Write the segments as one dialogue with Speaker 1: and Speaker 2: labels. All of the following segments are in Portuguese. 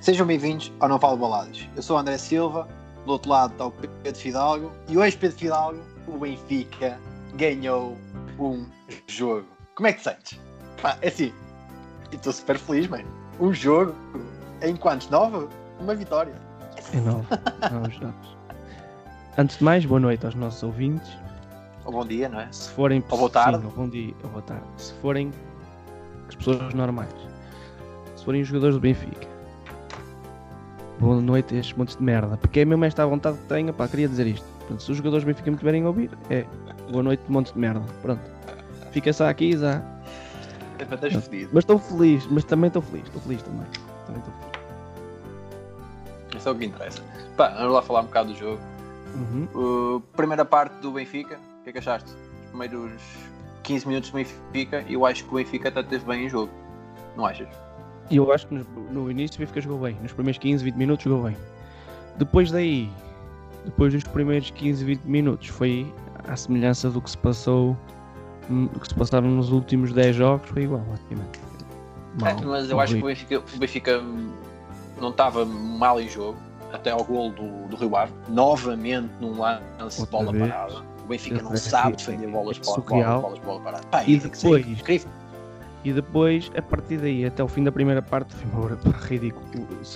Speaker 1: Sejam bem-vindos ao Não Falo Baladas. Eu sou o André Silva, do outro lado está o Pedro Fidalgo, e hoje, Pedro Fidalgo, o Benfica ganhou um jogo. Como é que te sentes? Pá, é assim, estou super feliz, mano. Um jogo, em quantos? Nove? Uma vitória.
Speaker 2: É nove. Novos jogos. Antes de mais, boa noite aos nossos ouvintes.
Speaker 1: Ou bom dia, não é?
Speaker 2: Se forem.
Speaker 1: Ou boa tarde.
Speaker 2: Sim, ou bom dia, ou boa tarde. Se forem as pessoas normais. Se forem os jogadores do Benfica. Boa noite a estes montes de merda. Porque é mesmo esta vontade que tenho. Pá, queria dizer isto. Portanto, se os jogadores do Benfica me tiverem a ouvir, é boa noite, montes de merda. Pronto. Fica só aqui já.
Speaker 1: É para fedido.
Speaker 2: Mas estou feliz, mas também estou feliz. Estou feliz também. Também estou feliz.
Speaker 1: Isso é o que interessa. Pá, vamos lá falar um bocado do jogo.
Speaker 2: Uhum.
Speaker 1: Uh, primeira parte do Benfica, o que é que achaste? Os primeiros 15 minutos do Benfica, eu acho que o Benfica até esteve bem em jogo. Não achas?
Speaker 2: Eu acho que no, no início o Benfica jogou bem. Nos primeiros 15, 20 minutos jogou bem. Depois daí, depois dos primeiros 15, 20 minutos, foi à semelhança do que se passou, do que se passaram nos últimos 10 jogos, foi igual, praticamente. Mal,
Speaker 1: É, mas eu acho que o. Benfica, o Benfica não estava mal em jogo, até ao gol do, do Rio Ave. Novamente num lance de bola
Speaker 2: vez.
Speaker 1: parada. O Benfica não sabe defender bolas,
Speaker 2: É
Speaker 1: bola, bolas, bola parada. Pá,
Speaker 2: E
Speaker 1: é
Speaker 2: depois-
Speaker 1: é incrível.
Speaker 2: E depois, a partir daí, até o fim da primeira parte, foi uma hora ridículo.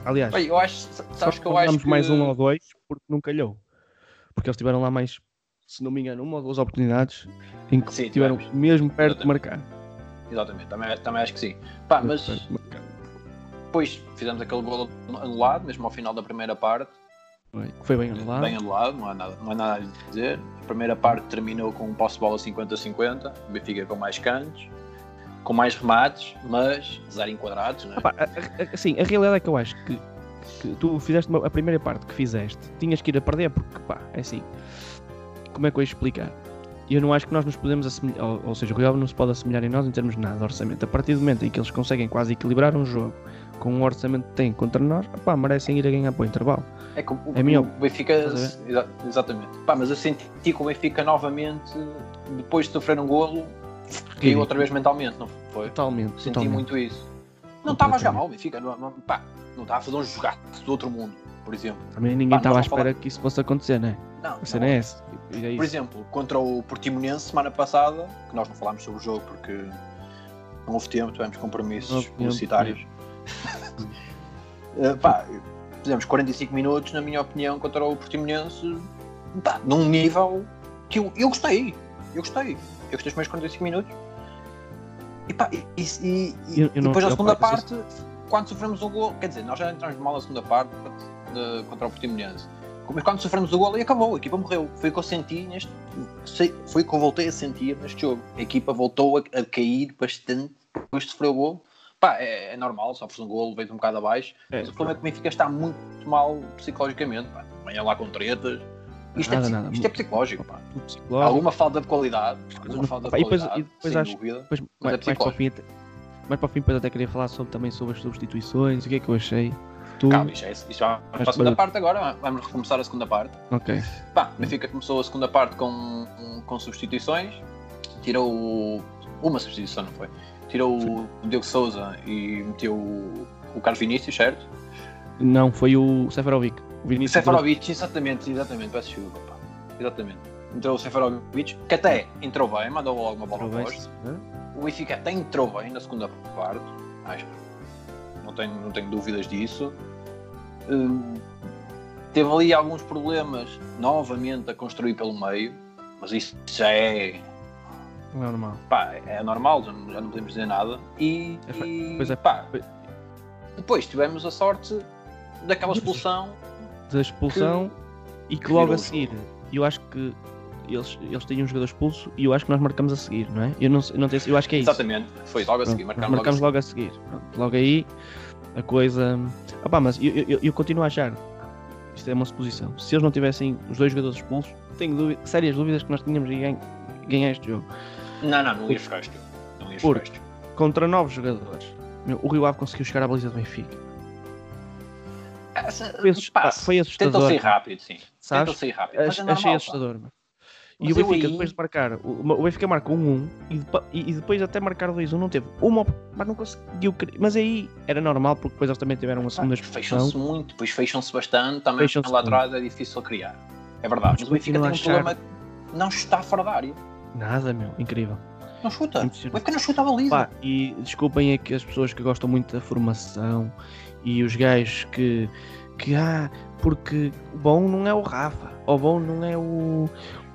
Speaker 2: Aliás,
Speaker 1: Bem, eu acho, sabes que eu acho que...
Speaker 2: mais um ou dois porque não calhou. Porque eles tiveram lá mais, se não me engano, uma ou duas oportunidades em que
Speaker 1: Sim,
Speaker 2: estiveram
Speaker 1: tivemos.
Speaker 2: mesmo perto de
Speaker 1: Exatamente.
Speaker 2: marcar.
Speaker 1: Exatamente, também, também acho que sim. Pá, mas
Speaker 2: de.
Speaker 1: Depois fizemos aquele gol anulado, mesmo ao final da primeira parte.
Speaker 2: Foi, foi bem anulado.
Speaker 1: Bem anulado, não há, nada, não há nada a dizer. A primeira parte terminou com um posse de bola 50-50, o Benfica com mais cantos, com mais remates, mas zero enquadrados, né?
Speaker 2: Epá, a- assim, a realidade é que eu acho que, que tu fizeste uma- a primeira parte que fizeste, tinhas que ir a perder, porque pá, é assim. Como é que eu ia explicar? Eu não acho que nós nos podemos assemelhar, ou, ou seja, o Rio Ave não se pode assemelhar em nós em termos de nada de orçamento. A partir do momento em que eles conseguem quase equilibrar um jogo com o orçamento que têm contra nós, pá, merecem ir a ganhar para o intervalo.
Speaker 1: É que o,
Speaker 2: É minha
Speaker 1: o Benfica. Exa- exatamente. Pá, mas eu senti que o Benfica novamente, depois de sofrer um golo, caiu outra vez mentalmente, não foi?
Speaker 2: Totalmente.
Speaker 1: Senti
Speaker 2: totalmente.
Speaker 1: muito isso. Não estava a jogar mal, o Benfica. Não, não, pá, não estava a fazer um jogaço do outro mundo, por exemplo.
Speaker 2: Também ninguém estava à espera que isso fosse acontecer, né?
Speaker 1: Não,
Speaker 2: A cena
Speaker 1: não.
Speaker 2: é essa. E é
Speaker 1: Por exemplo, contra o Portimonense, semana passada, que nós não falámos sobre o jogo porque não houve tempo, tivemos
Speaker 2: Não
Speaker 1: compromissos publicitários. Eh, pá, fizemos 45 minutos, na minha opinião, contra o Portimonense, pá, num nível que eu, eu gostei. Eu gostei. Eu gostei dos meus 45 minutos. E, pá, e, e- e-
Speaker 2: Eu- eu não-
Speaker 1: depois da
Speaker 2: eu,
Speaker 1: segunda parte, quando sofremos o gol, quer dizer, nós já entramos mal na segunda parte de- contra o Portimonense. Mas quando sofremos o gol, e acabou, a equipa morreu. Foi o que eu senti neste. Foi o que eu voltei a sentir neste jogo. A equipa voltou a, a cair bastante depois de sofrer o gol. Pá, é, é normal, sofres um gol, vens um bocado abaixo.
Speaker 2: É,
Speaker 1: Mas o problema é que o Benfica está muito mal psicologicamente. Pá. Venha lá com tretas. Isto,
Speaker 2: Nada,
Speaker 1: é,
Speaker 2: nada.
Speaker 1: isto é psicológico. Pá.
Speaker 2: psicológico.
Speaker 1: Alguma falta de qualidade. Alguma falta de
Speaker 2: Pá, e
Speaker 1: qualidade.
Speaker 2: e depois
Speaker 1: sem
Speaker 2: acho-
Speaker 1: dúvida.
Speaker 2: Depois,
Speaker 1: Mas
Speaker 2: mais,
Speaker 1: é
Speaker 2: mais para o fim, até- mais para o fim, depois até queria falar sobre, também sobre as substituições, o que é que eu achei. Tu,
Speaker 1: Calma, isto, é, isto para a segunda parte agora. Vamos recomeçar a segunda parte.
Speaker 2: ok.
Speaker 1: Pá, o Benfica começou a segunda parte com, com substituições. Tirou uma substituição, não foi? Tirou o Diogo Souza e meteu o, o Carlos Vinícius, certo?
Speaker 2: Não, foi o Seferovic. O Vinícius
Speaker 1: Seferovic, exatamente, exatamente, peço desculpa. Exatamente. Entrou o Seferovic, que até entrou bem, mandou logo uma bola
Speaker 2: entrou
Speaker 1: poste. O Benfica até entrou bem na segunda parte, acho. Não tenho, não tenho dúvidas disso. Hum, teve ali alguns problemas novamente a construir pelo meio, mas isso já é,
Speaker 2: Não é normal.
Speaker 1: pá, é normal, já não, já não podemos dizer nada. E,
Speaker 2: É
Speaker 1: e,
Speaker 2: pois é.
Speaker 1: pá, depois tivemos a sorte daquela expulsão.
Speaker 2: Da expulsão e que
Speaker 1: que
Speaker 2: logo a seguir, eu acho que eles, eles têm um jogador expulso e eu acho que nós marcamos a seguir, não é? Eu não, sei- não tenho, eu acho que é isso.
Speaker 1: Exatamente, foi logo a seguir,
Speaker 2: Pronto,
Speaker 1: marcámos,
Speaker 2: marcamos
Speaker 1: logo
Speaker 2: logo a seguir. Pronto, logo aí a coisa. Opá, mas eu, eu, eu continuo a achar, isto é uma suposição, se eles não tivessem os dois jogadores expulsos, tenho dúvida- sérias dúvidas que nós tínhamos de ganhar, ganhar este jogo.
Speaker 1: Não, não, não ias ficar este jogo. Não
Speaker 2: Por-
Speaker 1: ficar este.
Speaker 2: Contra novos jogadores, o Rio Ave conseguiu chegar à baliza do Benfica. Foi, assust...
Speaker 1: Pá,
Speaker 2: foi assustador.
Speaker 1: Tentam sair rápido, sim.
Speaker 2: Sabes?
Speaker 1: Tentam sair rápido. Mas é normal,
Speaker 2: achei assustador. E o Benfica,
Speaker 1: aí-
Speaker 2: depois de marcar, o, Benfica marcou um 1 e, depo- depois até marcar 2-1 não teve uma, mas não conseguiu. Mas aí era normal porque depois eles também tiveram uma segunda expulsão.
Speaker 1: Fecham-se muito, depois fecham-se bastante, também
Speaker 2: Fecham-se
Speaker 1: lá atrás é difícil criar. É verdade,
Speaker 2: Mas
Speaker 1: mas o Benfica tem um
Speaker 2: achar-
Speaker 1: problema que não está fora da área.
Speaker 2: Nada, meu, incrível.
Speaker 1: Não chuta. O
Speaker 2: Impressionante.
Speaker 1: Benfica não chuta a baliza.
Speaker 2: Pá, e desculpem aqui as pessoas que gostam muito da formação e os gajos que, que ah, porque o bom não é o Rafa, o bom não é o,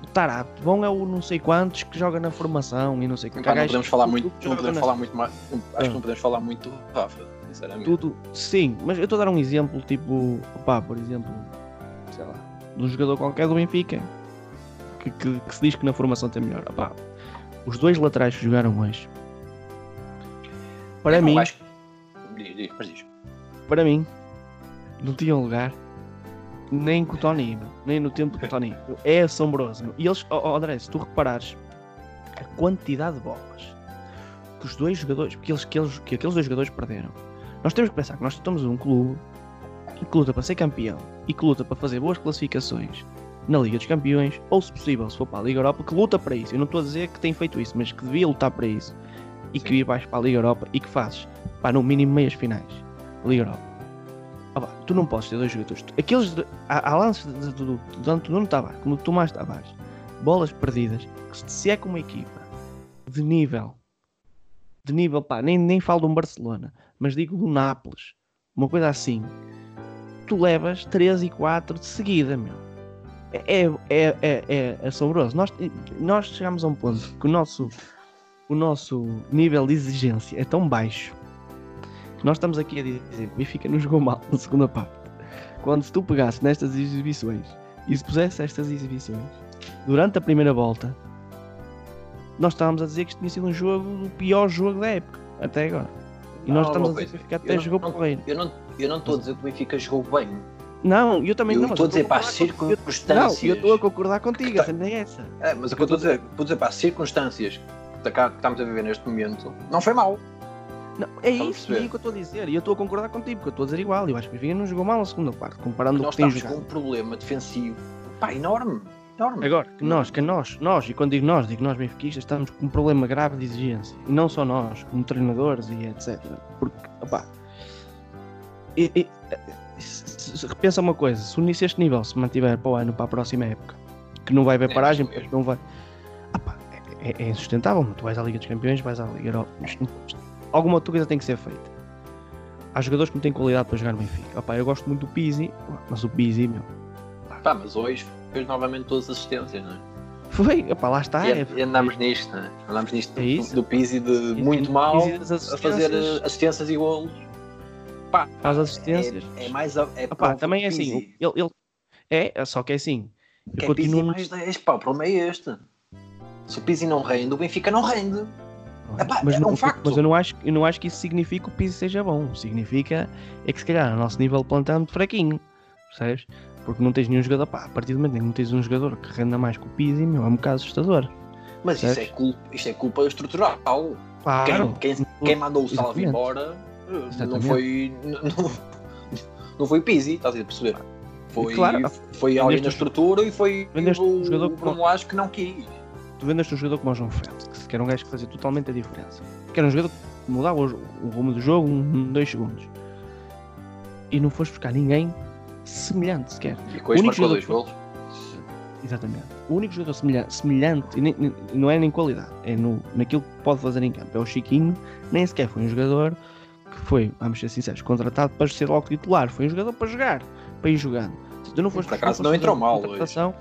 Speaker 2: o Tarapto, o bom é o não sei quantos que joga na formação e não sei o que.
Speaker 1: Pá, não podemos falar
Speaker 2: que
Speaker 1: muito, não podemos
Speaker 2: na-
Speaker 1: falar muito mais. Acho
Speaker 2: Ah.
Speaker 1: que não podemos falar muito do Rafa, sinceramente.
Speaker 2: tudo, sim, mas eu estou a dar um exemplo, tipo, opá, por exemplo, sei lá, de um jogador qualquer do Benfica que, que- que se diz que na formação tem melhor. Opá, os dois laterais que jogaram hoje, para
Speaker 1: Eu
Speaker 2: mim,
Speaker 1: acho que- Diz, diz, mas diz.
Speaker 2: para mim, não tinham lugar nem com o Tony, nem no tempo do Tony. É assombroso. meu. E eles, oh, oh, André, se tu reparares a quantidade de bolas que os dois jogadores, que, eles, que, eles, que aqueles dois jogadores perderam, nós temos que pensar que nós estamos num clube que luta para ser campeão e que luta para fazer boas classificações na Liga dos Campeões, ou se possível, se for para a Liga Europa, que luta para isso. Eu não estou a dizer que tem feito isso, mas que devia lutar para isso e que ia vais para a Liga Europa e que fazes, pá, no mínimo meias finais Liga Europa. Ah, pá, tu não podes ter dois jogadores. Tu- Aqueles de- há, há lances de- de- de Nuno Tavares como do Tomás Tavares, bolas perdidas, que se- se é com uma equipa de nível, de nível, pá, nem, nem falo de um Barcelona, mas digo do Nápoles, uma coisa assim, tu levas 3 e 4 de seguida, meu. É, é, é, é assombroso. Nós, nós chegamos a um ponto que o nosso, o nosso nível de exigência é tão baixo que nós estamos aqui a dizer que o Benfica não jogou mal na segunda parte. Quando se tu pegasse nestas exibições e se pusesse estas exibições durante a primeira volta, nós estávamos a dizer que isto tinha sido um jogo, o pior jogo da época, até agora. E nós
Speaker 1: Não,
Speaker 2: estamos a dizer que o Benfica até jogou
Speaker 1: não-
Speaker 2: porreiro.
Speaker 1: Eu não eu não estou a dizer que o Benfica jogou bem.
Speaker 2: Não, eu também
Speaker 1: Eu
Speaker 2: não.
Speaker 1: estou a dizer para as
Speaker 2: com- eu-
Speaker 1: circunstâncias.
Speaker 2: Não, eu estou a concordar contigo, a cena é essa.
Speaker 1: É, mas o que eu estou a dizer, a dizer para as circunstâncias que estamos a viver neste momento, não foi mal.
Speaker 2: Não, é
Speaker 1: Estás a
Speaker 2: isso que eu estou a dizer. E eu estou a concordar contigo, porque eu estou a dizer igual. Eu acho que o Benfica não jogou mal na segunda parte, comparando o
Speaker 1: Nós
Speaker 2: que tem
Speaker 1: estamos com
Speaker 2: jogado.
Speaker 1: um problema defensivo pá, enorme. enorme.
Speaker 2: Agora, que nós, que nós, nós, e quando digo nós, digo nós benfiquistas, estamos com um problema grave de exigência. E não só nós, como treinadores e etc. Porque, opá, e, e, repensa uma coisa, se o- se este nível se mantiver para o ano, para a próxima época, que não vai haver
Speaker 1: É,
Speaker 2: paragem, porque não vai. Ah pá, é, é- é insustentável, tu vais à Liga dos Campeões, vais à Liga Europa. Alguma outra coisa tem que ser feita. Há jogadores que não têm qualidade para jogar no Benfica. Opá, eu gosto muito do Pizzi, mas o Pizzi, meu,
Speaker 1: Pá, mas hoje fez novamente todas as assistências, não é?
Speaker 2: foi, opá, lá está.
Speaker 1: e,
Speaker 2: é-
Speaker 1: e andamos nisto, não é? Andamos nisto
Speaker 2: É
Speaker 1: do, do Pizzi de muito mal a fazer
Speaker 2: assistências.
Speaker 1: assistências e golos. Pá,
Speaker 2: faz assistências.
Speaker 1: É, é mais. É prova
Speaker 2: também é assim,
Speaker 1: Pizzi.
Speaker 2: ele, ele- é, só que é assim. Eu
Speaker 1: Que é Pizzi
Speaker 2: continuo.
Speaker 1: mais 10, pá, o problema é este. Se o Pizzi não rende, o Benfica não rende. Epá,
Speaker 2: mas,
Speaker 1: é
Speaker 2: não-
Speaker 1: um
Speaker 2: mas eu não acho, eu não acho que isso significa que o piso seja bom. Significa é que se calhar o nosso nível de plantão é muito fraquinho. Percebes? Porque não tens nenhum jogador. Pá, a partir do momento em que não tens um jogador que renda mais que o Pizzi, meu, é um bocado assustador.
Speaker 1: Mas isso é, culpa, isto é culpa estrutural.
Speaker 2: Claro.
Speaker 1: Quem, quem, quem mandou o salve embora eh, não
Speaker 2: Exatamente.
Speaker 1: foi. Não, não foi Pizzi, estás a perceber? Foi,
Speaker 2: Claro.
Speaker 1: foi alguém na estrutura e foi o,
Speaker 2: um jogador que
Speaker 1: Bruno Lage que não quis.
Speaker 2: Tu vendeste um jogador como o João Félix, que era um gajo que fazia totalmente a diferença. Que era um jogador que mudava o, o rumo do jogo em dois segundos. E não foste buscar ninguém semelhante sequer.
Speaker 1: E com isso
Speaker 2: único
Speaker 1: marcou dois
Speaker 2: jogador
Speaker 1: golos.
Speaker 2: Exatamente. O único jogador semelha- semelhante, e nem- nem- não é nem qualidade, é no, naquilo que pode fazer em campo. É o Chiquinho, nem sequer foi um jogador que foi, vamos ser sinceros, contratado para ser logo titular. Foi um jogador para jogar, para ir jogando. Se tu não foste
Speaker 1: não entrou mal
Speaker 2: contratação-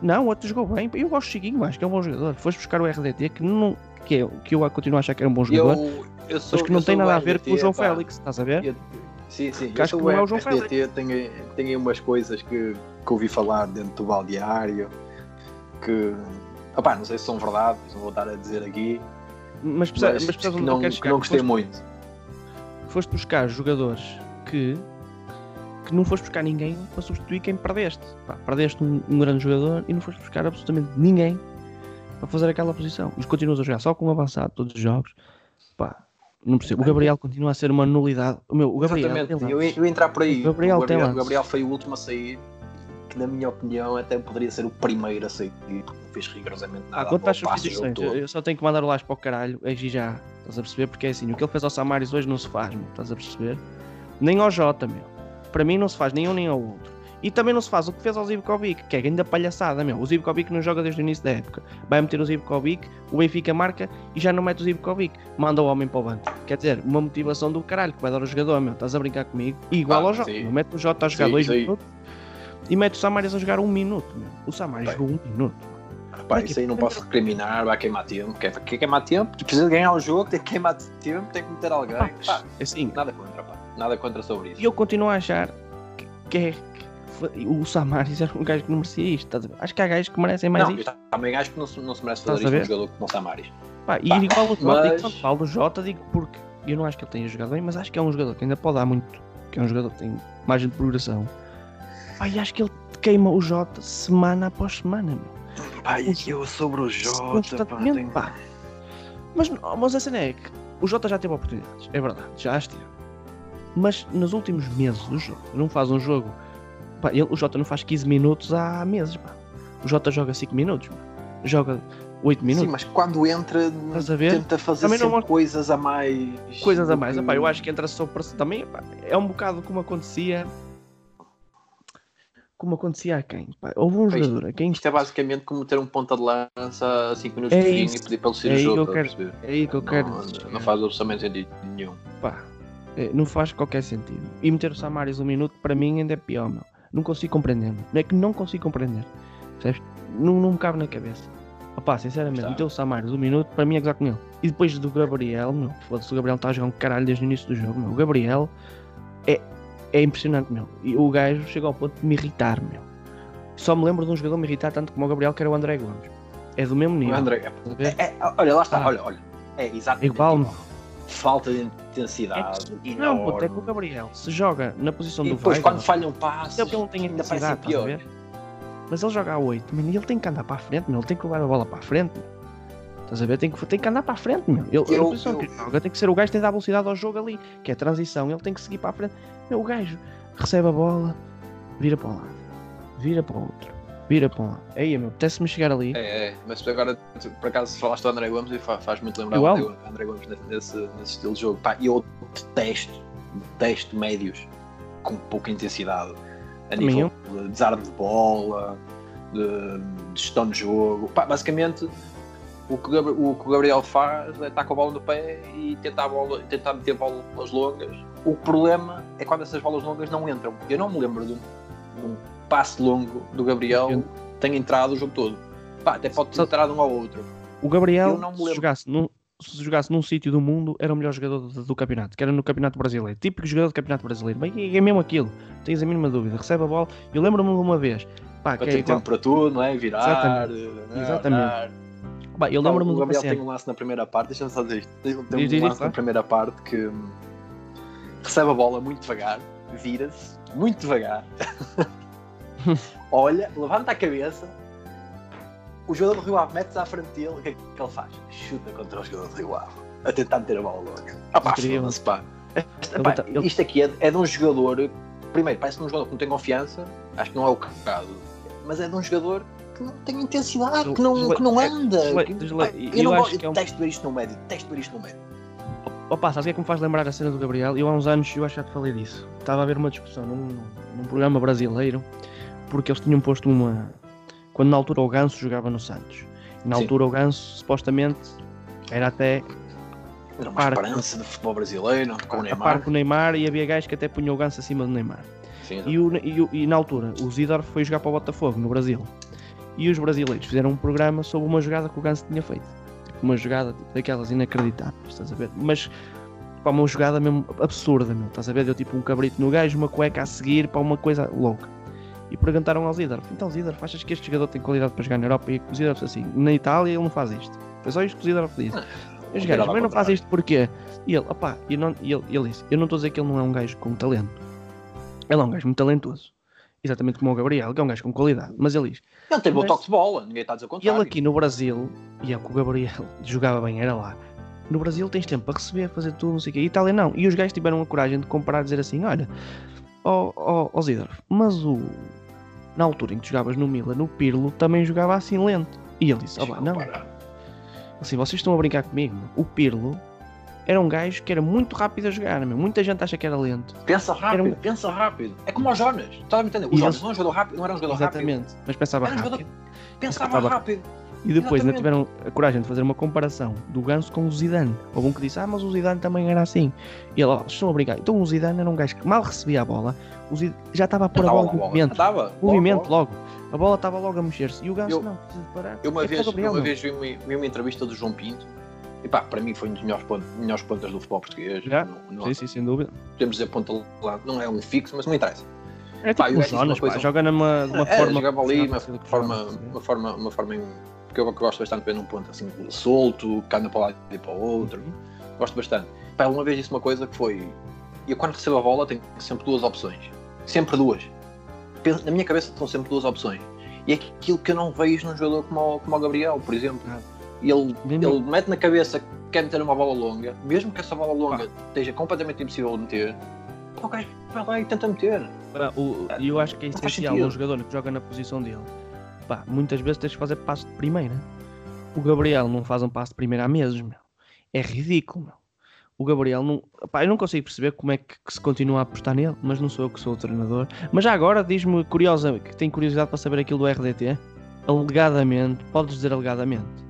Speaker 2: Não, o outro jogou bem. Eu gosto do Chiquinho, acho que é um bom jogador. Foste buscar o RDT, que, não, que, é, que eu continuo a achar que era um bom jogador,
Speaker 1: eu, eu sou,
Speaker 2: mas que não tem nada a ver com o João
Speaker 1: pá.
Speaker 2: Félix, estás a ver?
Speaker 1: Eu- Sim, sim. Eu
Speaker 2: acho que não é o João
Speaker 1: RDT, tenho, tenho aí umas coisas que, que ouvi falar dentro do baldeário que. Opá, não sei se são verdade, não vou estar a dizer aqui,
Speaker 2: Mas,
Speaker 1: mas,
Speaker 2: mas percebes
Speaker 1: que
Speaker 2: eu
Speaker 1: não, que não gostei muito.
Speaker 2: Foste buscar jogadores que que não foste buscar ninguém para substituir quem perdeste. Pá, perdeste um, um grande jogador e não foste buscar absolutamente ninguém para fazer aquela posição. E continuas a jogar só com um avançado todos os jogos. Pá, Não percebo. O Gabriel continua a ser uma nulidade. O meu, o Gabriel.
Speaker 1: Exatamente, eu, eu entrar por aí.
Speaker 2: O Gabriel
Speaker 1: o, Gabriel, o Gabriel foi o último a sair, que na minha opinião até poderia ser o primeiro a sair. Não fez rigorosamente nada.
Speaker 2: Ah, quanto às substituições, eu, só tenho que mandar o laço para o caralho, aí já, estás a perceber? Porque é assim, o que ele fez ao Samaris hoje não se faz, meu, estás a perceber? Nem ao Jota, meu. Para mim não se faz nem um nem ao outro. E também não se faz o que fez ao Zivkovic, que é ainda palhaçada, meu. O Zivkovic não joga desde o início da época. Vai meter o Zivkovic, o Benfica marca e já não mete o Zivkovic. Manda o homem para o banco. Quer dizer, uma motivação do caralho que vai dar ao jogador, meu. Estás a brincar comigo? E igual
Speaker 1: Ah,
Speaker 2: ao Jota. Mete o Jota a jogar
Speaker 1: Sim,
Speaker 2: dois
Speaker 1: sim.
Speaker 2: minutos e mete o Samaris a jogar um minuto, meu. O Samaris
Speaker 1: Bem.
Speaker 2: jogou um minuto.
Speaker 1: Pá, isso aí não posso recriminar, vai queimar tempo. Quer, quer queimar tempo? Tu precisa ganhar o jogo, tem que queimar tempo, tem que meter alguém.
Speaker 2: Pá,
Speaker 1: Pá,
Speaker 2: assim,
Speaker 1: nada contra, pá. Nada contra sobre isso.
Speaker 2: E eu continuo a achar que, que é. o Samaris era um gajo que não merecia isto. estás a ver? Acho que há gajos que merecem mais
Speaker 1: não,
Speaker 2: isto.
Speaker 1: também acho que não não se merece fazer
Speaker 2: ver?
Speaker 1: um jogador como o Samaris.
Speaker 2: Pá, e igual o Jota,
Speaker 1: mas-
Speaker 2: digo, falo do Jota, digo porque eu não acho que ele tenha jogado bem, mas acho que é um jogador que ainda pode dar muito. Que é um jogador que tem margem de progressão. Pá, e acho que ele queima o Jota semana após semana, meu.
Speaker 1: Pá, e eu sobre o Jota, pá,
Speaker 2: Constantemente,
Speaker 1: tenho-
Speaker 2: pá. Mas, não- mas a cena é que o Jota já teve oportunidades, é verdade, já as teve. Mas nos últimos meses o Jota não faz um jogo. Pá, ele- o Jota não faz 15 minutos há meses, pá. O Jota joga 5 minutos, pá. joga 8 minutos.
Speaker 1: Sim, mas quando entra,
Speaker 2: Estás a ver?
Speaker 1: tenta fazer
Speaker 2: Também não
Speaker 1: coisas a mais.
Speaker 2: coisas a
Speaker 1: do
Speaker 2: mais.
Speaker 1: que-
Speaker 2: Epá, eu acho que entra só para também epá, é um bocado como acontecia como acontecia a quem? Pá, houve um
Speaker 1: Pois,
Speaker 2: jogador a quem
Speaker 1: Isto é basicamente como ter um ponta de lança a 5 minutos
Speaker 2: É
Speaker 1: de fim e pedir para ele
Speaker 2: É
Speaker 1: sair
Speaker 2: aí
Speaker 1: o jogo.
Speaker 2: quero- é aí que eu quero
Speaker 1: não, não faz absolutamente sentido nenhum.
Speaker 2: Pá, é, não faz qualquer sentido. E meter o Samaris um minuto para mim ainda é pior, meu. Não consigo compreender, meu. Não é que não consigo compreender. Percebes? Não, não me cabe na cabeça. Opá, sinceramente, meter o Samaris um minuto para mim é gozar com ele. E depois do Gabriel, meu, foda-se, o Gabriel está a jogar um caralho desde o início do jogo, meu. O Gabriel é, é impressionante, meu. E o gajo chega ao ponto de me irritar, meu. Só me lembro de um jogador me irritar tanto como o Gabriel, que era o André Gomes. É do mesmo nível.
Speaker 1: O André,
Speaker 2: ver?
Speaker 1: é, é, olha, lá está,
Speaker 2: Ah.
Speaker 1: olha, olha. É exatamente
Speaker 2: Igual,
Speaker 1: igual. Falta de
Speaker 2: É
Speaker 1: intensidade.
Speaker 2: que- não, puto, é que o. Gabriel se joga na posição
Speaker 1: E
Speaker 2: do
Speaker 1: depois,
Speaker 2: Weigl,
Speaker 1: quando falha um passo,
Speaker 2: porque ele não tem intensidade,
Speaker 1: pior.
Speaker 2: Mas ele joga a 8, mano, e ele tem que andar para a frente, meu. Ele tem que levar a bola para a frente, meu. Estás a ver? Tem que, tem que andar para a frente, meu. Ele,
Speaker 1: Eu-
Speaker 2: que
Speaker 1: eu-
Speaker 2: ele joga tem que ser o gajo que tem de dar velocidade ao jogo ali, que é a transição. Ele tem que seguir para a frente. Meu, o gajo recebe a bola, vira para um lado, vira para o outro, vira para um lado. Aí, meu, apetece-me chegar ali.
Speaker 1: É, é, mas agora, tu, por acaso, falaste do André Gomes e fa- faz muito lembrar
Speaker 2: Igual.
Speaker 1: o André, Gomes nesse, nesse, estilo de jogo. Pá, eu detesto, detesto médios com pouca intensidade a nível de desarme de bola, de, de gestão de jogo. Pá, basicamente, o que, o que Gabriel faz é estar com a bola no pé e tentar, bola, tentar meter bolas longas. O problema é quando essas bolas longas não entram. Eu não me lembro de um, de um passe longo do Gabriel
Speaker 2: Eu-
Speaker 1: que tenha entrado o jogo todo. Pá, até pode ter entrado um ao outro.
Speaker 2: O Gabriel, se jogasse num, se jogasse num sítio do mundo, era o melhor jogador do, do campeonato, que era no campeonato brasileiro. Típico jogador do campeonato brasileiro. Mas é, é mesmo aquilo. Tens a mínima dúvida. Recebe a bola. Eu lembro-me de uma vez. Pá,
Speaker 1: Para
Speaker 2: que é
Speaker 1: ter
Speaker 2: igual-
Speaker 1: tempo para tudo, não é? Virar.
Speaker 2: Exatamente.
Speaker 1: eh,
Speaker 2: Exatamente. Pá, eu lembro-me
Speaker 1: o
Speaker 2: de uma
Speaker 1: Gabriel tem um lance na primeira parte, deixa-me só dizer isto. Tem, tem
Speaker 2: Diz,
Speaker 1: um
Speaker 2: diz,
Speaker 1: lance na primeira parte que hum, recebe a bola muito devagar, vira-se muito devagar, olha, levanta a cabeça, o jogador do Rio Ave mete-se à frente dele, o que é que ele faz? Chuta contra o jogador do Rio Ave, a tentar meter a bola longa. Ah, pá,
Speaker 2: Incrível.
Speaker 1: foda-se, pá.
Speaker 2: Ele
Speaker 1: Pá,
Speaker 2: ele-
Speaker 1: Isto aqui é, é de um jogador, primeiro, parece-me um jogador que não tem confiança, acho que não é o caso, mas é de um jogador que não tem intensidade, que não, que não
Speaker 2: é-
Speaker 1: anda.
Speaker 2: eu
Speaker 1: não gosto,
Speaker 2: é
Speaker 1: detesto ver isto no médio, detesto ver isto no médio.
Speaker 2: Opa, sabes o que é que me faz lembrar a cena do Gabriel? Eu há uns anos, eu acho que já te falei disso. Estava a haver uma discussão num, num programa brasileiro, porque eles tinham posto uma. Quando na altura o Ganso jogava no Santos. Na
Speaker 1: Sim.
Speaker 2: altura o Ganso, supostamente, era até
Speaker 1: Era uma
Speaker 2: Para-
Speaker 1: esperança de futebol brasileiro, com o
Speaker 2: a par
Speaker 1: Neymar.
Speaker 2: com o Neymar e havia gajos que até punham o Ganso acima do Neymar.
Speaker 1: Sim,
Speaker 2: E, o- e e na altura, o Zidor foi jogar para o Botafogo, no Brasil. E os brasileiros fizeram um programa sobre uma jogada que o Ganso tinha feito. Uma jogada tipo, daquelas inacreditáveis, estás a ver? Mas, pá, uma jogada mesmo absurda, meu, estás a ver? Deu tipo um cabrito no gajo, uma cueca a seguir, para uma coisa louca. E perguntaram ao Zidor, então Zidor, achas que este jogador tem qualidade para jogar na Europa? E o Zidor disse assim, na Itália ele não faz isto. Foi só isto que o Zidor disse.
Speaker 1: Ah,
Speaker 2: Os gajos, mas não faz isto porquê? E ele, opá, e não, e ele, ele disse, eu não estou a dizer que ele não é um gajo com talento. Ele é um gajo muito talentoso. Exatamente como o Gabriel, que é um gajo com qualidade. Mas ele diz,
Speaker 1: Ele tem bom
Speaker 2: Mas-
Speaker 1: toque de bola, ninguém está a dizer o
Speaker 2: e
Speaker 1: contrário.
Speaker 2: ele aqui no Brasil, e é o que o Gabriel jogava bem, era lá. No Brasil tens tempo para receber, fazer tudo, não sei o quê. E Itália não. E os gajos tiveram a coragem de comparar, dizer assim: olha, ó oh, oh, Zidor, mas o. Na altura em que tu jogavas no Milan, no Pirlo, também jogava assim lento. E ele disse: oh, não. Assim, vocês estão a brincar comigo. O Pirlo era um gajo que era muito rápido a jogar, meu. muita gente acha que era lento.
Speaker 1: Pensa rápido, um... pensa rápido. É como o Jonas, estás a entender? O Jonas não era um rápido, não era um jogador
Speaker 2: Exatamente,
Speaker 1: rápido.
Speaker 2: mas pensava
Speaker 1: um
Speaker 2: rápido.
Speaker 1: Jogador... Pensava, pensava rápido.
Speaker 2: E depois ainda tiveram a coragem de fazer uma comparação do Ganso com o Zidane. Houve um que disse, ah, mas o Zidane também era assim. E ele, oh, estão a brincar. Então o Zidane era um gajo que mal recebia a bola, Zidane já estava a pôr a bola movimento.
Speaker 1: Estava.
Speaker 2: Movimento logo, logo. A bola estava logo a mexer-se. E o Ganso eu, não, precisa parar.
Speaker 1: Eu uma é vez, Gabriel, uma vez vi uma, vi uma entrevista do João Pinto e pá, para mim foi um dos melhores, pontos, melhores pontas do futebol português.
Speaker 2: Já? Não, não, sim, sim, sem dúvida.
Speaker 1: Podemos dizer ponta lá, não é um fixo, mas não interessa.
Speaker 2: É tipo pá, o Jonas, coisa... pá, joga numa, numa
Speaker 1: é,
Speaker 2: forma...
Speaker 1: jogava ali uma forma, uma forma, uma forma em... Porque eu gosto bastante de ver num ponto assim, solto, que anda para um lado e para o outro. Uhum. Gosto bastante. Pá, uma vez disse uma coisa que foi... Eu quando recebo a bola tenho sempre duas opções. Sempre duas. Na minha cabeça são sempre duas opções. E é aquilo que eu não vejo num jogador como o, como o Gabriel, por exemplo. Ah e ele, ele mete na cabeça que quer meter uma bola longa, mesmo que essa bola longa Pá. esteja completamente impossível de meter, o gajo vai lá e tenta meter.
Speaker 2: E eu acho que é essencial um jogador que joga na posição dele. Pá, muitas vezes tens de fazer passo de primeira. O Gabriel não faz um passo de primeira há meses, meu. É ridículo, meu. O Gabriel não. Pá, eu não consigo perceber como é que, que, se continua a apostar nele, mas não sou eu que sou o treinador. Mas já agora diz-me curiosa, que tem curiosidade para saber aquilo do RDT. Alegadamente, podes dizer alegadamente